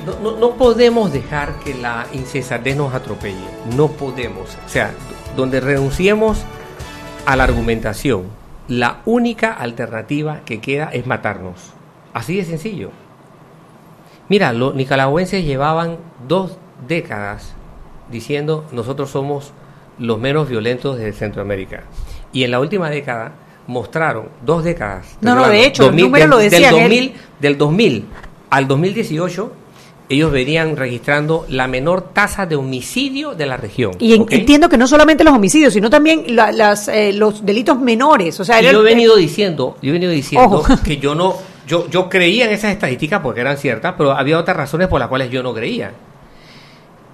No, no- no podemos dejar que la insensatez nos atropelle. No podemos. O sea, donde renunciemos a la argumentación, la única alternativa que queda es matarnos. Así de sencillo. Mira, los nicaragüenses llevaban dos décadas diciendo nosotros somos los menos violentos de Centroamérica. Y en la última década mostraron, dos décadas. No, no, de hecho, los números del- lo del. 2000 del 2000 al 2018, ellos venían registrando la menor tasa de homicidio de la región. Y entiendo que no solamente los homicidios, sino también la- las, eh, los delitos menores. O sea, Y yo he venido diciendo, yo he venido diciendo Ojo. que yo no, yo, yo creía en esas estadísticas porque eran ciertas, pero había otras razones por las cuales yo no creía.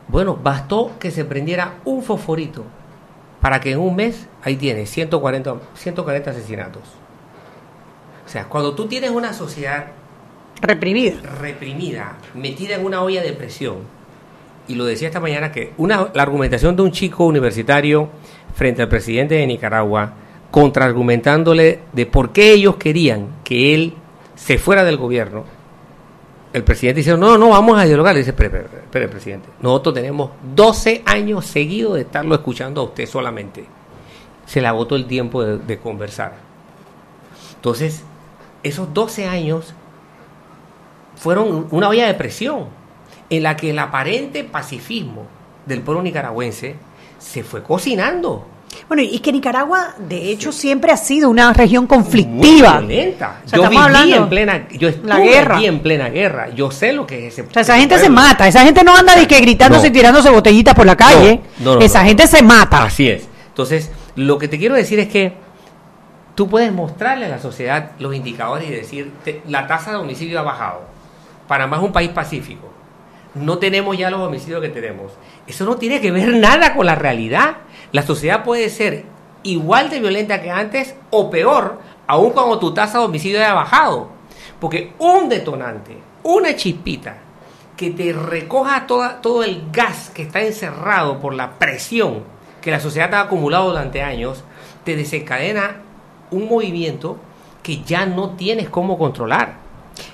Bueno, bastó que se prendiera un fosforito para que en un mes ahí tienes 140, 140 asesinatos. O sea, cuando tú tienes una sociedad reprimida. reprimida, metida en una olla de presión. Y lo decía esta mañana que una, la argumentación de un chico universitario frente al presidente de Nicaragua, contraargumentándole de por qué ellos querían que él se fuera del gobierno. El presidente dice, no, no, vamos a dialogar. Le dice, espere, presidente. Nosotros tenemos 12 años seguidos de estarlo escuchando a usted solamente. Se le agotó el tiempo de, de conversar. Entonces, esos 12 años fueron una olla de presión en la que el aparente pacifismo del pueblo nicaragüense se fue cocinando. Bueno, y que Nicaragua, de hecho, siempre ha sido una región conflictiva. Muy violenta. O sea, yo viví hablando en plena, yo estuve la guerra. en plena guerra. Yo sé lo que es ese. O sea, esa gente se mata, esa gente no anda de que gritándose No. y tirándose botellitas por la calle. No, no, no, esa gente se mata. Así es. Entonces, lo que te quiero decir es que tú puedes mostrarle a la sociedad los indicadores y decir, te- la tasa de homicidio ha bajado. Panamá es un país pacífico. no tenemos ya los homicidios que tenemos. Eso no tiene que ver nada con la realidad. La sociedad puede ser igual de violenta que antes o peor, aun cuando tu tasa de homicidio haya bajado. Porque un detonante, una chispita, que te recoja toda, todo el gas que está encerrado por la presión que la sociedad ha acumulado durante años, te desencadena un movimiento que ya no tienes cómo controlar.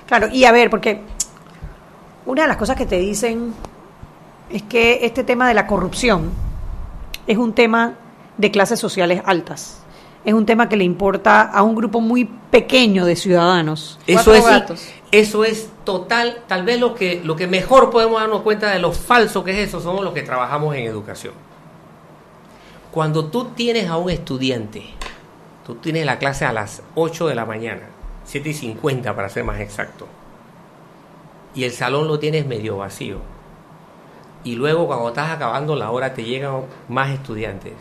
Claro, y a ver, porque una de las cosas que te dicen es que este tema de la corrupción es un tema de clases sociales altas. Es un tema que le importa a un grupo muy pequeño de ciudadanos. Eso Cuatro es, eso es total, tal vez lo que, lo que mejor podemos darnos cuenta de lo falso que es eso, somos los que trabajamos en educación. Cuando tú tienes a un estudiante, tú tienes la clase a las 8 de la mañana, 7 y 50 para ser más exacto, y el salón lo tienes medio vacío, y luego cuando estás acabando la hora te llegan más estudiantes,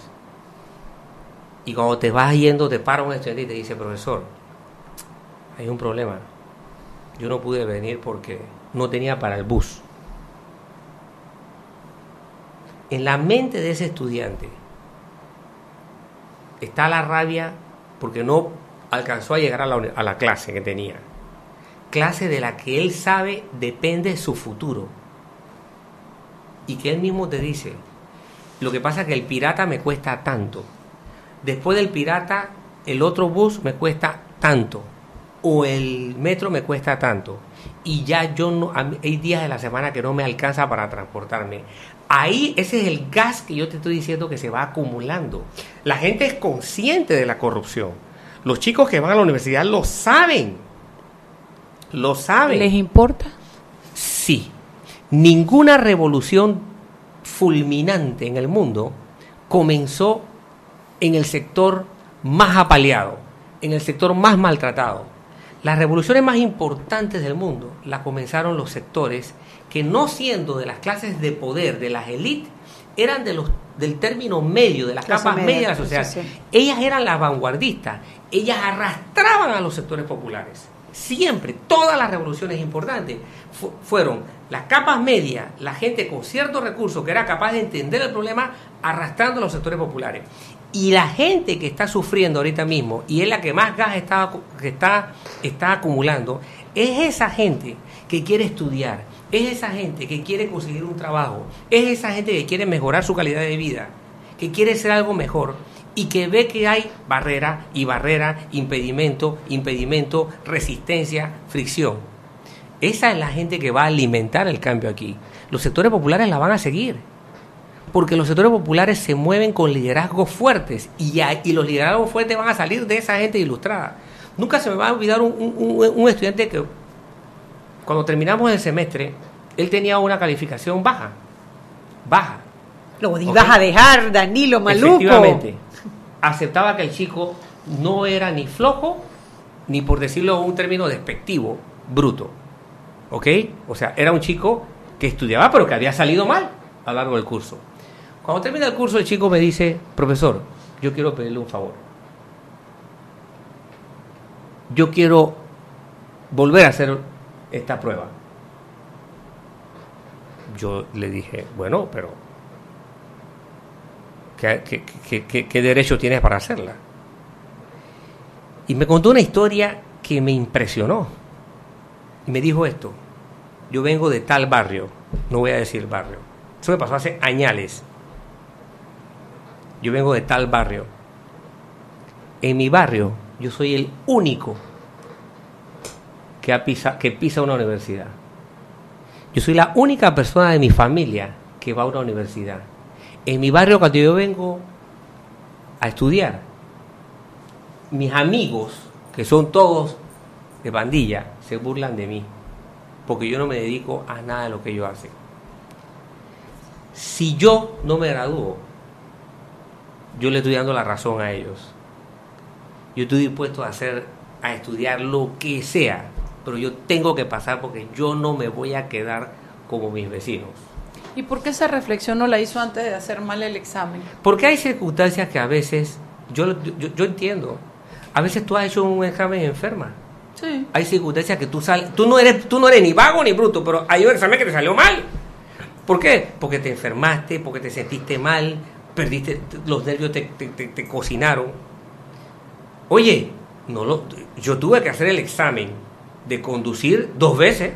y cuando te vas yendo te para un estudiante y te dice, profesor, hay un problema. Yo no pude venir porque no tenía para el bus. En la mente de ese estudiante está la rabia porque no alcanzó a llegar a la, a la clase que tenía. Clase de la que él sabe depende su futuro. Y que él mismo te dice, lo que pasa es que el pirata me cuesta tanto. Después del pirata, el otro bus me cuesta tanto. O el metro me cuesta tanto. Y ya yo no, hay días de la semana que no me alcanza para transportarme. Ahí ese es el gas que yo te estoy diciendo que se va acumulando. La gente es consciente de la corrupción. Los chicos que van a la universidad lo saben. Lo saben. ¿Les importa? Sí. Ninguna revolución fulminante en el mundo comenzó en el sector más apaleado, en el sector más maltratado. Las revoluciones más importantes del mundo las comenzaron los sectores que no siendo de las clases de poder, de las élites, eran de los, del término medio, de las Clase capas media, medias de la sociedad. sí, sí. Ellas eran las vanguardistas, ellas arrastraban a los sectores populares. Siempre, todas las revoluciones importantes fu- fueron las capas medias, la gente con ciertos recursos que era capaz de entender el problema, arrastrando a los sectores populares. Y la gente que está sufriendo ahorita mismo, y es la que más gas está, está, está acumulando, es esa gente que quiere estudiar, es esa gente que quiere conseguir un trabajo, es esa gente que quiere mejorar su calidad de vida, que quiere ser algo mejor y que ve que hay barrera y barrera, impedimento, impedimento, resistencia, fricción. Esa es la gente que va a alimentar el cambio aquí. Los sectores populares la van a seguir. Porque los sectores populares se mueven con liderazgos fuertes y, y los liderazgos fuertes van a salir de esa gente ilustrada. Nunca se me va a olvidar un, un- un- estudiante que cuando terminamos el semestre, él tenía una calificación baja. Baja. Lo ibas a dejar, Danilo, maluco. Efectivamente. Aceptaba que el chico no era ni flojo, ni por decirlo un término despectivo, bruto. ¿Ok? O sea, era un chico que estudiaba, pero que había salido mal a lo largo del curso. Cuando termina el curso, el chico me dice, profesor, yo quiero pedirle un favor. Yo quiero volver a hacer esta prueba. Yo le dije, bueno, pero ¿Qué, qué- derecho tienes para hacerla? Y me contó una historia que me impresionó. Y me dijo esto, yo vengo de tal barrio, no voy a decir barrio, eso me pasó hace añales. Yo vengo de tal barrio. En mi barrio yo soy el único que, pisa, que pisa una universidad. Yo soy la única persona de mi familia que va a una universidad. En mi barrio, cuando yo vengo a estudiar, mis amigos, que son todos de pandilla, se burlan de mí, porque yo no me dedico a nada de lo que ellos hacen. Si yo no me gradúo, yo le estoy dando la razón a ellos. Yo estoy dispuesto a hacer, a estudiar lo que sea, pero yo tengo que pasar porque yo no me voy a quedar como mis vecinos. ¿Y por qué esa reflexión no la hizo antes de hacer mal el examen? Porque hay circunstancias que a veces, yo, yo, yo entiendo, a veces tú has hecho un examen enferma. Hay circunstancias que tú sales, tú no eres, tú no eres ni vago ni bruto, pero hay un examen que te salió mal. ¿Por qué? Porque te enfermaste, porque te sentiste mal, perdiste, los nervios te, te- te- te cocinaron. Oye, no lo, yo tuve que hacer el examen de conducir dos veces.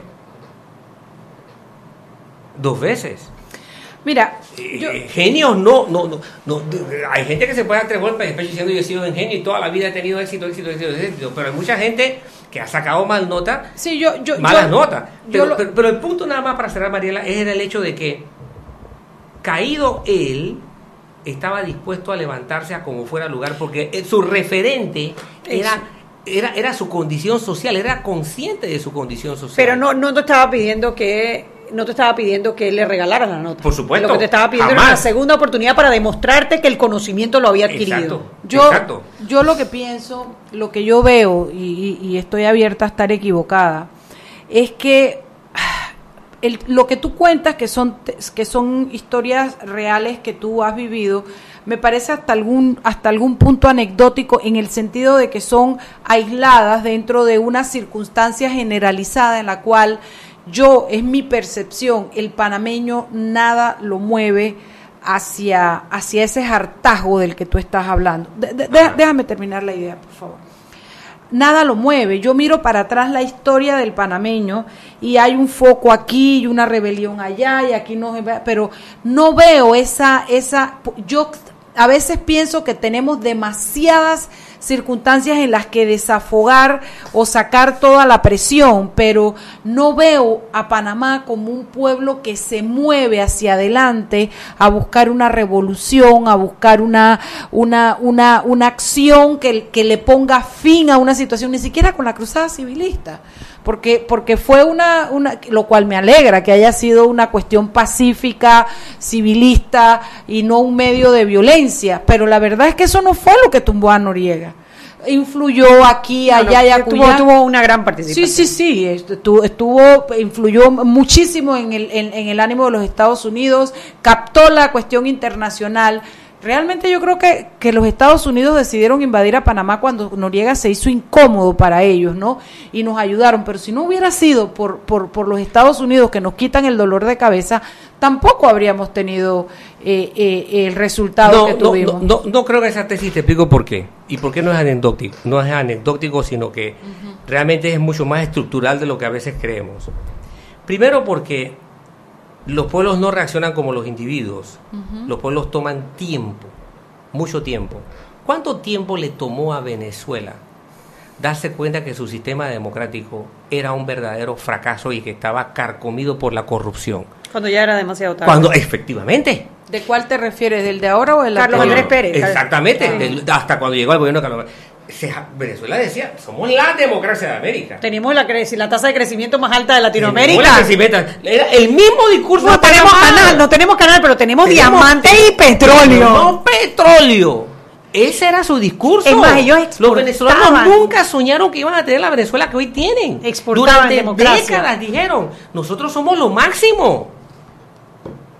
Dos veces. Mira, Eh, yo, genios no, no, no, no, hay gente que se puede dar tres golpes de pecho diciendo yo he sido un genio y toda la vida he tenido éxito, éxito, éxito, éxito, pero hay mucha gente que ha sacado mal nota, sí, yo, yo, malas yo- notas. yo Pero, lo- pero- pero el punto nada más para cerrar, Mariela, es el hecho de que caído él estaba dispuesto a levantarse a como fuera lugar porque eh, su referente era, era, era su condición social, era consciente de su condición social. Pero no, no te estaba pidiendo que no te estaba pidiendo que le regalaras la nota. Por supuesto, Lo que te estaba pidiendo era jamás. una segunda oportunidad para demostrarte que el conocimiento lo había adquirido. Exacto. Yo, Exacto. yo lo que pienso, lo que yo veo, y, estoy abierta a estar equivocada, es que ah, el- lo que tú cuentas, que son, que son historias reales que tú has vivido, me parece hasta algún, hasta algún punto anecdótico en el sentido de que son aisladas dentro de una circunstancia generalizada en la cual yo, es mi percepción, el panameño nada lo mueve hacia, hacia ese hartazgo del que tú estás hablando. Déjame terminar la idea, por favor. Nada lo mueve. Yo miro para atrás la historia del panameño y hay un foco aquí y una rebelión allá y aquí no, pero no veo esa, esa. Yo a veces pienso que tenemos demasiadas circunstancias en las que desafogar o sacar toda la presión, pero no veo a Panamá como un pueblo que se mueve hacia adelante a buscar una revolución, a buscar una, una, una, una acción que, que le ponga fin a una situación, ni siquiera con la cruzada civilista porque porque fue una, una lo cual me alegra que haya sido una cuestión pacífica civilista y no un medio de violencia pero la verdad es que eso no fue lo que tumbó a Noriega influyó aquí No, allá no, y acullá. tuvo, tuvo una gran participación. Sí, sí, sí, estuvo, estuvo influyó muchísimo en el, en, en el ánimo de los Estados Unidos, captó la cuestión internacional. Realmente yo creo que, que los Estados Unidos decidieron invadir a Panamá cuando Noriega se hizo incómodo para ellos, ¿no? Y nos ayudaron, pero si no hubiera sido por, por, por los Estados Unidos que nos quitan el dolor de cabeza, tampoco habríamos tenido eh, eh, el resultado no, que tuvimos. no, no, no creo que esa tesis te explico por qué. Y por qué no es anecdótico. No es anecdótico, sino que realmente es mucho más estructural de lo que a veces creemos. Primero porque los pueblos no reaccionan como los individuos. Los pueblos toman tiempo, mucho tiempo. ¿Cuánto tiempo le tomó a Venezuela darse cuenta que su sistema democrático era un verdadero fracaso y que estaba carcomido por la corrupción? Cuando ya era demasiado tarde. Cuando efectivamente ¿De cuál te refieres? ¿Del de ahora o del Carlos? Andrés Pérez. Exactamente, Ah. del- hasta cuando llegó el gobierno de Carlos se- Venezuela decía, somos la democracia de América. Tenemos la, tasa de crecimiento más alta de Latinoamérica. Era el mismo discurso No de tenemos Panamá. canal, no tenemos canal, pero tenemos, Tenemos- diamante y petróleo. No petróleo. Ese era su discurso. Es más, ellos Los venezolanos nunca soñaron que iban a tener la Venezuela que hoy tienen. Exportaban Durante democracia. décadas dijeron, nosotros somos lo máximo.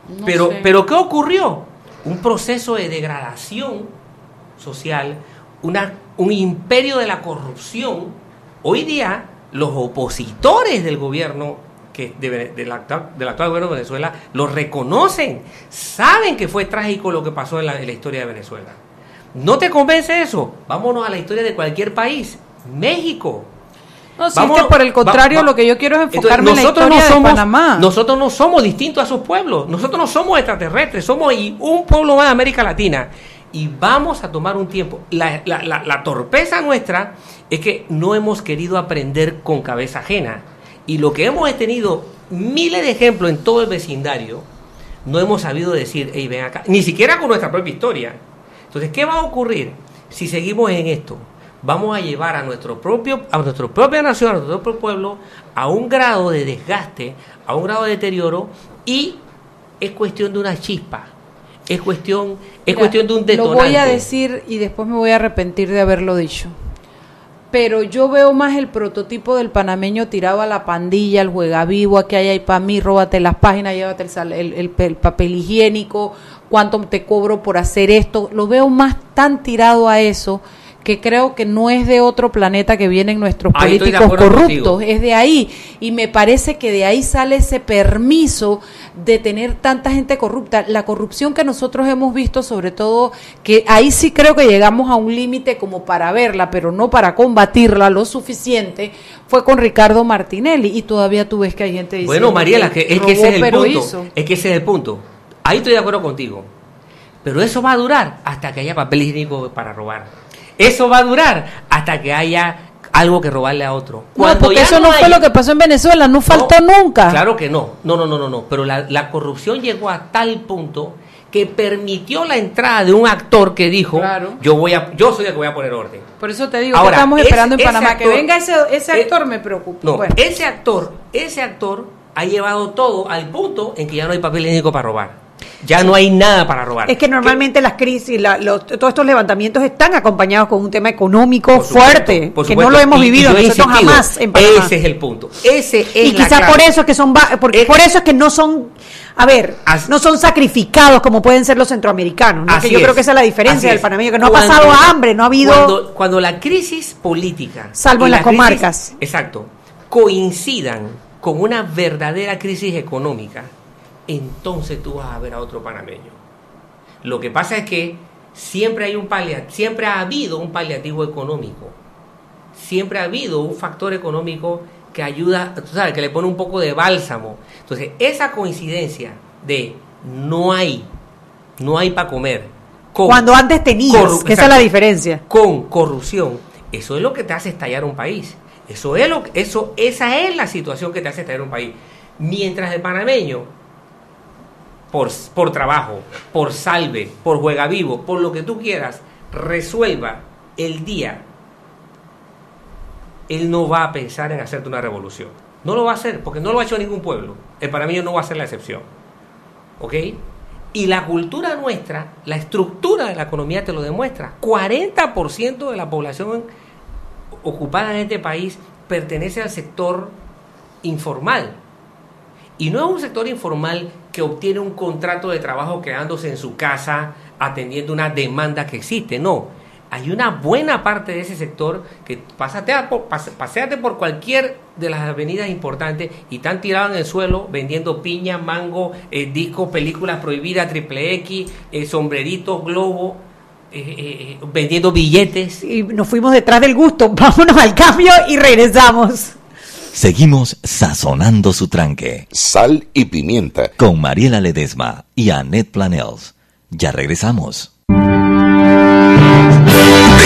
No pero, sé. pero ¿qué ocurrió? Un proceso de degradación social, una, un imperio de la corrupción. Hoy día, los opositores del gobierno que de del, actual, del actual gobierno de Venezuela lo reconocen, saben que fue trágico lo que pasó en la, en la historia de Venezuela. ¿No te convence eso? Vámonos a la historia de cualquier país. México. No, si Vámonos- es que por el contrario, va- va- lo que yo quiero es Entonces, enfocarme en la nosotros historia no somos, de Panamá. Nosotros no somos distintos a sus pueblos. Nosotros no somos extraterrestres. Somos y un pueblo más de América Latina. Y vamos a tomar un tiempo. La, la- torpeza nuestra es que no hemos querido aprender con cabeza ajena. Y lo que hemos tenido miles de ejemplos en todo el vecindario, no hemos sabido decir, hey, ven acá, ni siquiera con nuestra propia historia. Entonces, ¿qué va a ocurrir si seguimos en esto? Vamos a llevar a nuestro propio, a nuestra propia nación, a nuestro propio pueblo, a un grado de desgaste, a un grado de deterioro, y es cuestión de una chispa, es cuestión, es Mira, cuestión de un detonante. Lo voy a decir y después me voy a arrepentir de haberlo dicho. Pero yo veo más el prototipo del panameño tirado a la pandilla, al juega vivo, aquí hay para mí, róbate las páginas, llévate el, sal- el- el- el papel higiénico, cuánto te cobro por hacer esto. Lo veo más tan tirado a eso que creo que no es de otro planeta que vienen nuestros Ahí políticos corruptos, contigo. es de ahí. Y me parece que de ahí sale ese permiso de tener tanta gente corrupta. La corrupción que nosotros hemos visto, sobre todo, que ahí sí creo que llegamos a un límite como para verla, pero no para combatirla lo suficiente, fue con Ricardo Martinelli. Y todavía tú ves que hay gente diciendo Bueno, Mariela, que, es que ese es el punto. hizo. Es que ese es el punto. Ahí estoy de acuerdo contigo. Pero eso va a durar hasta que haya papel higiénico para robar. Eso va a durar hasta que haya algo que robarle a otro. No, porque eso no fue lo que pasó en Venezuela, no faltó nunca. Claro que no. No, no, no, no, no. Pero la, la corrupción llegó a tal punto que permitió la entrada de un actor que dijo, Claro. yo voy a, yo soy el que voy a poner orden. Por eso te digo Ahora, que estamos esperando en Panamá. que actor- venga ese, ese actor me preocupa. No, Bueno. ese actor, ese actor ha llevado todo al punto en que ya no hay papel higiénico para robar. Ya no hay nada para robar. Es que normalmente las crisis, la- los- todos estos levantamientos están acompañados con un tema económico Por supuesto, fuerte, por que no lo hemos Y- y vivido yo he nosotros jamás en Panamá. Ese es el punto. Ese es y la quizá clave. por eso es que son porque Es- por eso es que no son a ver As- no son sacrificados como pueden ser los centroamericanos ¿no? Que yo es, creo que esa es la diferencia del panameño que no ha pasado hambre no ha habido Cuando, cuando la crisis política. Salvo y en la las crisis- comarcas. exacto. Coincidan con una verdadera crisis económica, entonces tú vas a ver a otro panameño. Lo que pasa es que siempre hay un siempre ha habido un paliativo económico. Siempre ha habido un factor económico que ayuda, tú sabes, que le pone un poco de bálsamo. Entonces, esa coincidencia de no hay, no hay para comer. con- cuando antes tenías esa es la diferencia Con corrupción, eso es lo que te hace estallar un país. Eso es lo eso esa es la situación que te hace estallar un país. Mientras el panameño por, por trabajo, por salve, por juega vivo, por lo que tú quieras, resuelva el día, él no va a pensar en hacerte una revolución. No lo va a hacer, porque no lo ha hecho ningún pueblo. El panameño no va a ser la excepción. ¿Ok? Y la cultura nuestra, la estructura de la economía te lo demuestra. 40% de la población ocupada en este país pertenece al sector informal. Y no es un sector informal que obtiene un contrato de trabajo quedándose en su casa atendiendo una demanda que existe. No, hay una buena parte de ese sector que pásate por, pase- paséate por cualquier de las avenidas importantes y están tirados en el suelo vendiendo piña, mango, eh, discos, películas prohibidas, triple X, eh, sombreritos, globo, eh, eh, vendiendo billetes. y nos fuimos detrás del gusto vámonos al cambio y regresamos Seguimos sazonando su tranque. Sal y pimienta. Con Mariela Ledesma y Annette Planels. Ya regresamos. De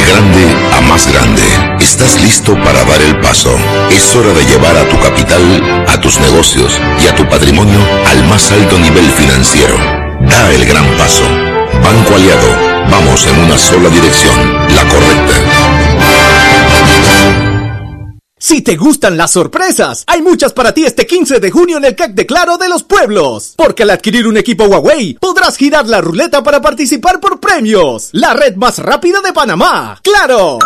grande a más grande, estás listo para dar el paso. Es hora de llevar a tu capital, a tus negocios y a tu patrimonio al más alto nivel financiero. Da el gran paso. Banco Aliado, vamos en una sola dirección, la correcta. Si te gustan las sorpresas, hay muchas para ti este 15 de junio en el CAC de Claro de los Pueblos. Porque al adquirir un equipo Huawei, podrás girar la ruleta para participar por premios. La red más rápida de Panamá. ¡Claro!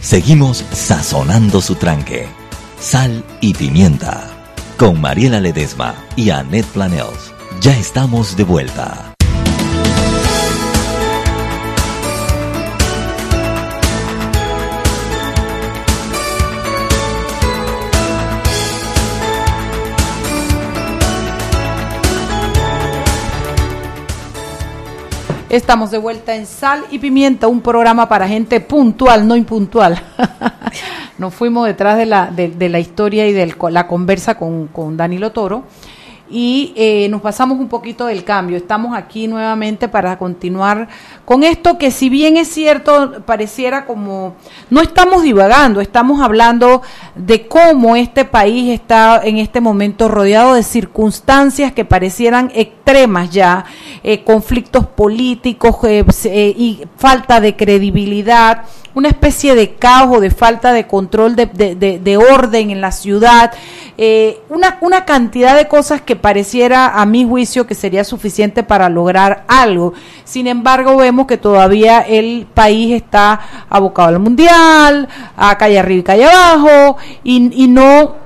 Seguimos sazonando su tranque. Sal y pimienta. Con Mariela Ledesma y Annette Planels. Ya estamos de vuelta. Estamos de vuelta en Sal y Pimienta, un programa para gente puntual, no impuntual. Nos fuimos detrás de la, de, de la historia y de la conversa con, con Danilo Toro y eh, nos pasamos un poquito del cambio. Estamos aquí nuevamente para continuar con esto que si bien es cierto, pareciera como, no estamos divagando, estamos hablando de cómo este país está en este momento rodeado de circunstancias que parecieran extremas ya, eh, conflictos políticos eh, eh, y falta de credibilidad, una especie de caos o de falta de control de, de, de, de orden en la ciudad, una, una cantidad de cosas que pareciera a mi juicio que sería suficiente para lograr algo. Sin embargo, vemos que todavía el país está abocado al mundial, a calle arriba y calle abajo, y, y no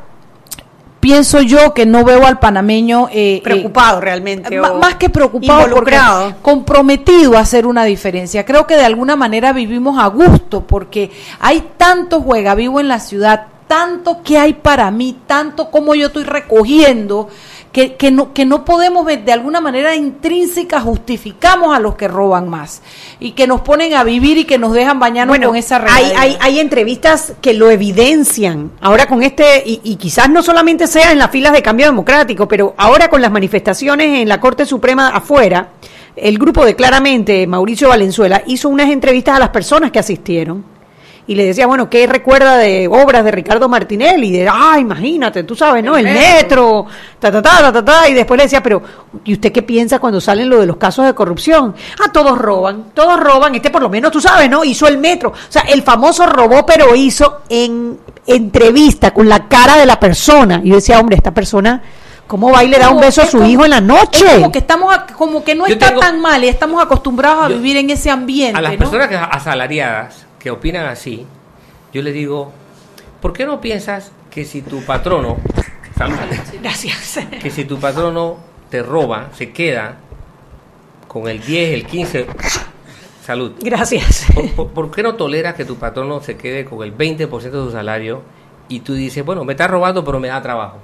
pienso yo que no veo al panameño eh, preocupado eh, realmente más, más que preocupado involucrado. comprometido a hacer una diferencia creo que de alguna manera vivimos a gusto porque hay tanto juega vivo en la ciudad tanto que hay para mí tanto como yo estoy recogiendo que, que, no, que no podemos ver de alguna manera intrínseca justificamos a los que roban más y que nos ponen a vivir y que nos dejan bañarnos con esa hay, hay, hay, entrevistas que lo evidencian. Ahora con este, y, y, quizás no solamente sea en las filas de cambio democrático, pero ahora con las manifestaciones en la Corte Suprema afuera, el grupo de Claramente, Mauricio Valenzuela, hizo unas entrevistas a las personas que asistieron y le decía, bueno, ¿qué recuerda de obras de Ricardo Martinelli? De, ah, imagínate, tú sabes, ¿no? El, metro, ta, ta, ta, ta, ta, y después le decía, pero, ¿y usted qué piensa cuando salen lo de los casos de corrupción? Ah, todos roban, todos roban, este por lo menos tú sabes, ¿no? Hizo el metro. O sea, el famoso robó, pero hizo en entrevista con la cara de la persona. Y yo decía, hombre, esta persona... ¿Cómo va y le da un beso a su hijo en la noche? como que estamos como que no está tan mal y estamos acostumbrados a vivir en ese ambiente. A las personas que asalariadas que opinan así, yo les digo, ¿por qué no piensas que si tu patrono, gracias, que si tu patrono te roba, se queda con el 10, el 15, salud. Gracias. ¿Por, qué no toleras que tu patrono se quede con el 20% de su salario y tú dices, bueno, me está robando pero me da trabajo?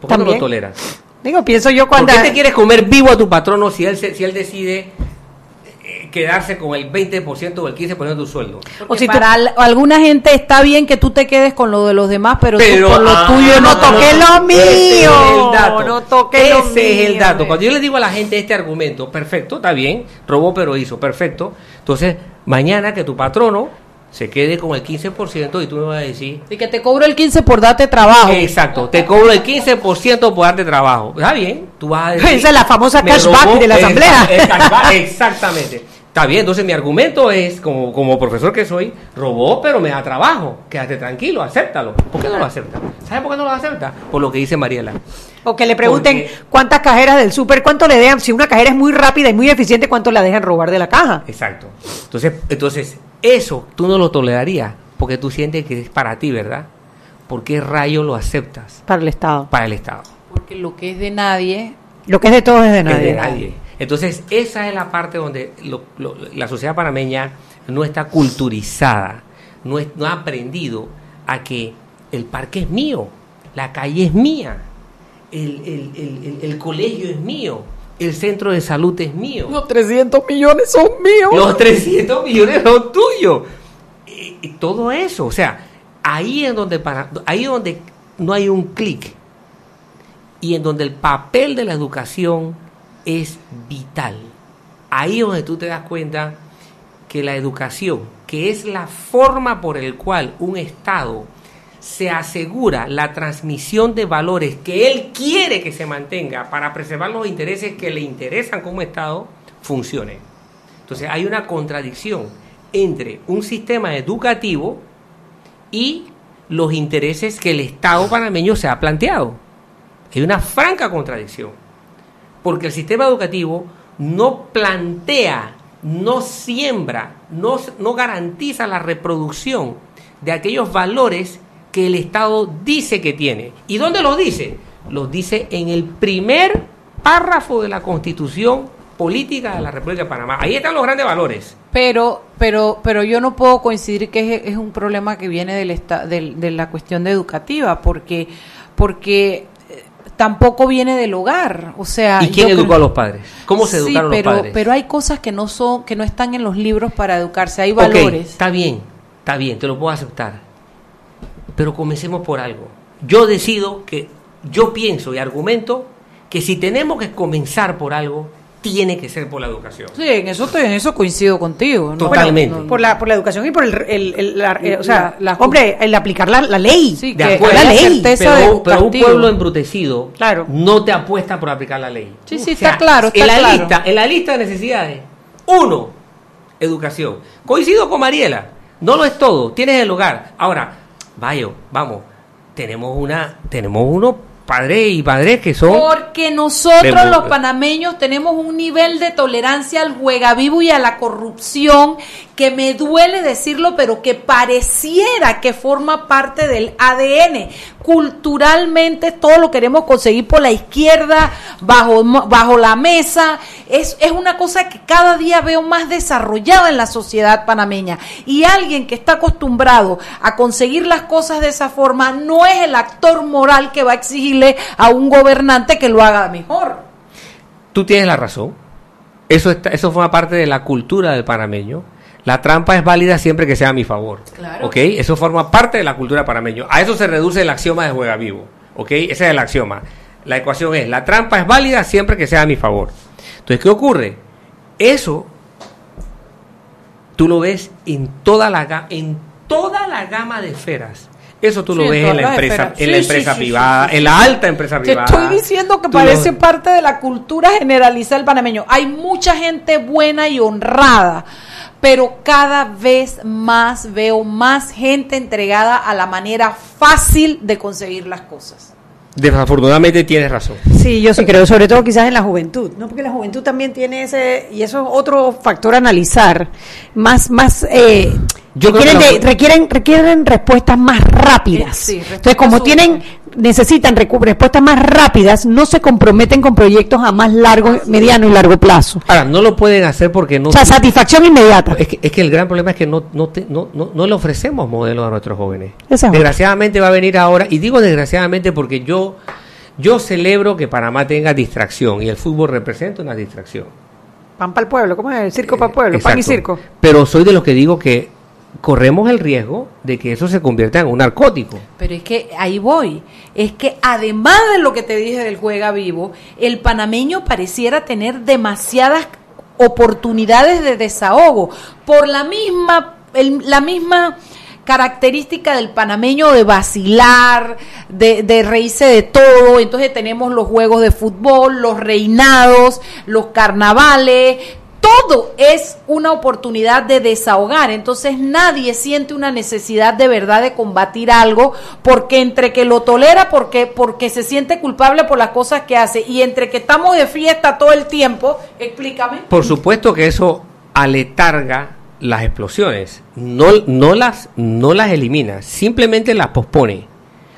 ¿Por qué no lo toleras? Digo, pienso yo cuando... ¿Por qué te quieres comer vivo a tu patrono si él, si él decide quedarse con el 20% o el 15% de tu sueldo. o si para alguna gente está bien que tú te quedes con lo de los demás, pero, con lo ah, tuyo no, toque lo mío. No toque ese es el dato. Cuando yo le digo a la gente este argumento, perfecto, está bien, robó pero hizo, perfecto. Entonces, mañana que tu patrono se quede con el 15% y tú me vas a decir... Y que te cobro el 15% por darte trabajo. Exacto, te cobro el 15% por darte trabajo. Está bien, tú vas a decir... Esa es la famosa cashback de la asamblea. exactamente. Está bien, entonces mi argumento es, como, como profesor que soy, robó, pero me da trabajo. Quédate tranquilo, acéptalo. ¿Por qué no lo acepta? ¿Sabes por qué no lo acepta? Por lo que dice Mariela. O que le pregunten cuántas cajeras del súper, cuánto le dejan. Si una cajera es muy rápida y muy eficiente, ¿cuánto la dejan robar de la caja? Exacto. Entonces, entonces eso tú no lo tolerarías porque tú sientes que es para ti, ¿verdad? ¿Por qué rayo lo aceptas? Para el Estado. Para el Estado. Porque lo que es de nadie. Lo que es de todos es de nadie. Es de nadie. Entonces, esa es la parte donde la sociedad panameña no está culturizada, no, ha aprendido a que el parque es mío, la calle es mía, el, colegio es mío, el centro de salud es mío. Los 300 millones son míos. Los 300 millones son tuyos. Y, todo eso, o sea, ahí es donde, para, ahí es donde no hay un clic y en donde el papel de la educación es vital. Ahí es donde tú te das cuenta que la educación, que es la forma por el cual un Estado se asegura la transmisión de valores que él quiere que se mantenga para preservar los intereses que le interesan como Estado, funcione. Entonces hay una contradicción entre un sistema educativo y los intereses que el Estado panameño se ha planteado. Hay una franca contradicción porque el sistema educativo no plantea, no siembra, no, no garantiza la reproducción de aquellos valores que el Estado dice que tiene. ¿Y dónde los dice? Los dice en el primer párrafo de la Constitución política de la República de Panamá. Ahí están los grandes valores. Pero, pero, pero yo no puedo coincidir que es, un problema que viene del de la cuestión educativa, porque, porque tampoco viene del hogar, o sea. ¿Y quién educó a los padres? ¿Cómo se educaron pero, los padres? Pero hay cosas que no son, que no están en los libros para educarse, hay valores. está bien, está bien, te lo puedo aceptar. Pero comencemos por algo. Yo decido que, yo pienso y argumento que si tenemos que comenzar por algo, tiene que ser por la educación. Sí, en eso, en eso coincido contigo. Totalmente. por, la, por la educación y por el, el, eh, o sea, hombre, el aplicar la, ley. Sí, de acuerdo. La ley. Pero, pero un pueblo embrutecido claro. no te apuesta por aplicar la ley. Sí, sí, está claro. en, la Lista, en la lista de necesidades, uno, educación. Coincido con Mariela, no lo es todo, tienes el hogar. Ahora, vaya, vamos, tenemos una, tenemos uno padres y padres que son... Porque nosotros los panameños tenemos un nivel de tolerancia al juegavivo y a la corrupción que me duele decirlo, pero que pareciera que forma parte del ADN. Culturalmente todo lo queremos conseguir por la izquierda, bajo, bajo la mesa. Es, es una cosa que cada día veo más desarrollada en la sociedad panameña. Y alguien que está acostumbrado a conseguir las cosas de esa forma no es el actor moral que va a exigirle a un gobernante que lo haga mejor. Tú tienes la razón. Eso, está, eso forma parte de la cultura del panameño. La trampa es válida siempre que sea a mi favor. Claro. ¿Ok? Eso forma parte de la cultura panameño. A eso se reduce el axioma de juega vivo. ¿Ok? Ese es el axioma. La ecuación es, la trampa es válida siempre que sea a mi favor. Entonces, ¿qué ocurre? Eso tú lo ves en toda la, en toda la gama de esferas. Eso tú Sí, lo ves en la empresa, en la Sí, empresa sí, privada, en la alta empresa Te privada. estoy diciendo que Tú lo- parece parte de la cultura generalizada del panameño. Hay mucha gente buena y honrada, pero cada vez más veo más gente entregada a la manera fácil de conseguir las cosas. Desafortunadamente tienes razón. Sí, yo sí creo, sobre todo quizás en la juventud, ¿no? Porque la juventud también tiene ese, y eso es otro factor a analizar, más, más, eh, Yo creo requieren, que la de- requieren, requieren respuestas más rápidas. Eh, sí, Entonces, como tienen, necesitan respuestas más rápidas, no se comprometen con proyectos a más largo, mediano y largo plazo. Ahora, no lo pueden hacer porque no... O sea, satisfacción inmediata. Es que, es que el gran problema es que no, no, te- no, no, no le ofrecemos modelos a nuestros jóvenes. Esa. Desgraciadamente va a venir ahora, y digo desgraciadamente porque yo, yo celebro que Panamá tenga distracción y el fútbol representa una distracción. Pan para el pueblo, ¿cómo es? El circo para el pueblo, pan y circo. Pero soy de los que digo que corremos el riesgo de que eso se convierta en un narcótico. Pero es que ahí voy. Es que además de lo que te dije del juega vivo, el panameño pareciera tener demasiadas oportunidades de desahogo por la misma la misma característica del panameño de vacilar, de, de reírse de todo. Entonces tenemos los juegos de fútbol, los reinados, los carnavales, todo es una oportunidad de desahogar. Entonces nadie siente una necesidad de verdad de combatir algo porque entre que lo tolera porque porque se siente culpable por las cosas que hace y entre que estamos de fiesta todo el tiempo, explícame. Por supuesto que eso aletarga las explosiones, no, no, las, no las elimina, simplemente las pospone.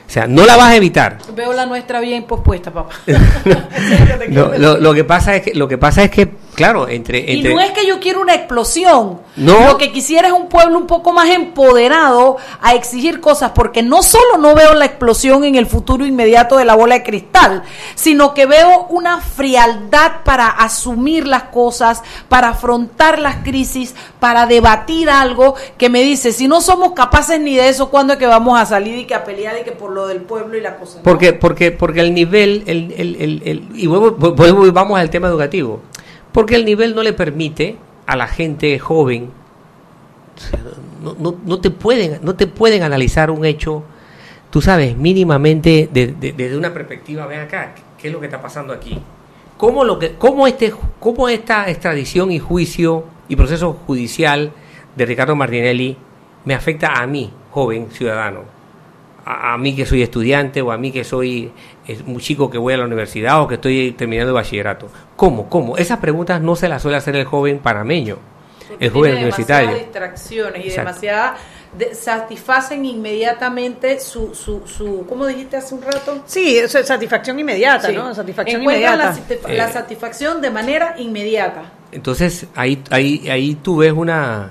O sea, no la vas a evitar. Veo la nuestra bien pospuesta, papá. No, lo, lo que pasa es que, lo que pasa es que, claro, entre, Y entre no es que yo quiero una explosión. No. Lo que quisiera es un pueblo un poco más empoderado a exigir cosas, porque no solo no veo la explosión en el futuro inmediato de la bola de cristal, sino que veo una frialdad para asumir las cosas, para afrontar las crisis, para debatir algo que me dice, si no somos capaces ni de eso, ¿cuándo es que vamos a salir y que a pelear y que por lo del pueblo y la cosa? Porque, porque, porque el nivel, el, el, el, el- y vuelvo- vuelvo- vamos al tema educativo, porque el nivel no le permite a la gente joven, no, no, no te pueden, no te pueden analizar un hecho, tú sabes, mínimamente de- de- desde una perspectiva, ven acá, ¿qué es lo que está pasando aquí? ¿Cómo, lo que, cómo, este, ¿Cómo esta extradición y juicio y proceso judicial de Ricardo Martinelli me afecta a mí, joven ciudadano? a mí que soy estudiante o a mí que soy eh, un chico que voy a la universidad o que estoy terminando el bachillerato. ¿Cómo? ¿Cómo? Esas preguntas no se las suele hacer el joven panameño, el joven universitario. demasiadas distracciones y Exacto. demasiadas de- satisfacen inmediatamente su, su, su, ¿cómo dijiste hace un rato? Sí, eso es satisfacción inmediata, Sí. ¿no? Satisfacción Encuentran inmediata. La, satisfa- la Eh. satificación de manera inmediata. Entonces ahí, ahí, ahí tú ves una...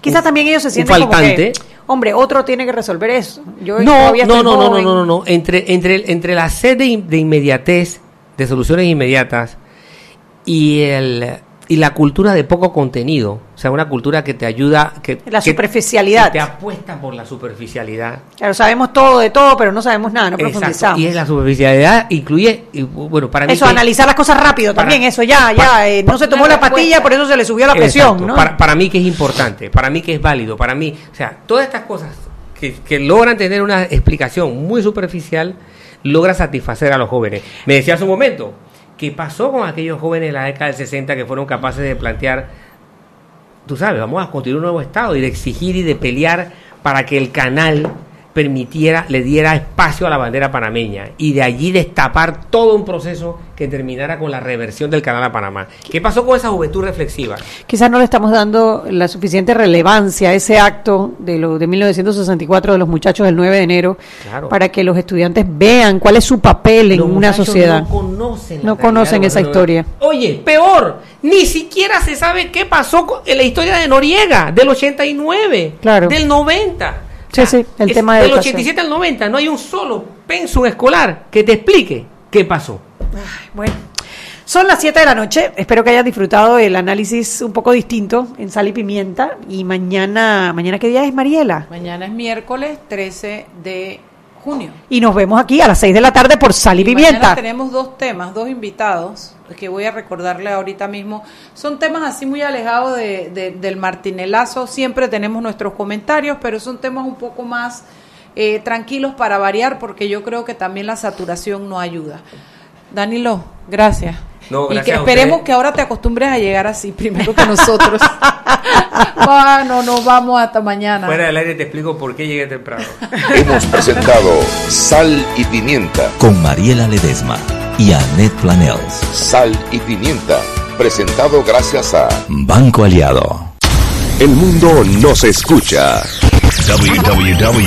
Quizás un- también ellos se un sienten como faltante. que, hombre, otro tiene que resolver eso. Yo No, no, no, no, no, no, no, no. Entre, entre, entre la sed de, in- de inmediatez, de soluciones inmediatas, y el y la cultura de poco contenido, o sea, una cultura que te ayuda, que La superficialidad. que te apuesta por la superficialidad. Claro, sabemos todo de todo, pero no sabemos nada, no Exacto. profundizamos. Y es la superficialidad incluye, y, bueno, para mí Eso, que- analizar las cosas rápido para- también, eso ya, ya, eh, no se tomó la pastilla, por eso se le subió la presión, Exacto. ¿no? Para, para mí que es importante, para mí que es válido, para mí, o sea, todas estas cosas que, que logran tener una explicación muy superficial, logra satisfacer a los jóvenes. Me decía hace un momento, ¿qué pasó con aquellos jóvenes de la década del 60 que fueron capaces de plantear, tú sabes, vamos a construir un nuevo Estado y de exigir y de pelear para que el canal permitiera, le diera espacio a la bandera panameña y de allí destapar todo un proceso que terminara con la reversión del canal a Panamá. ¿Qué pasó con esa juventud reflexiva? Quizás no le estamos dando la suficiente relevancia a ese acto de lo de 1964 de los muchachos del 9 de enero Claro. para que los estudiantes vean cuál es su papel en Los una sociedad. No conocen, No esa historia. Oye, peor, ni siquiera se sabe qué pasó con- en la historia de Noriega, del 89, Claro. del 90. Sí, sí, el tema de Del educación. 87 al 90, no hay un solo pensum escolar que te explique qué pasó. Bueno, son las 7 de la noche. Espero que hayan disfrutado el análisis un poco distinto en Sal y Pimienta. Y mañana, ¿mañana qué día es, Mariela? Mañana es miércoles 13 de junio. Y nos vemos aquí a las 6 de la tarde por Sal y, Y. Mañana tenemos dos temas, dos invitados que voy a recordarle ahorita mismo. Son temas así muy alejados de, de- del martinelazo. Siempre tenemos nuestros comentarios, pero son temas un poco más eh, tranquilos para variar, porque yo creo que también la saturación no ayuda. Danilo, gracias. No, y que esperemos que ahora te acostumbres a llegar así primero que nosotros. bueno, nos vamos hasta mañana. Fuera del aire te explico por qué llegué temprano. Hemos presentado Sal y Pimienta. Con Mariela Ledesma y Annette Planels. Sal y Pimienta. Presentado gracias a Banco Aliado. El mundo nos escucha. www.com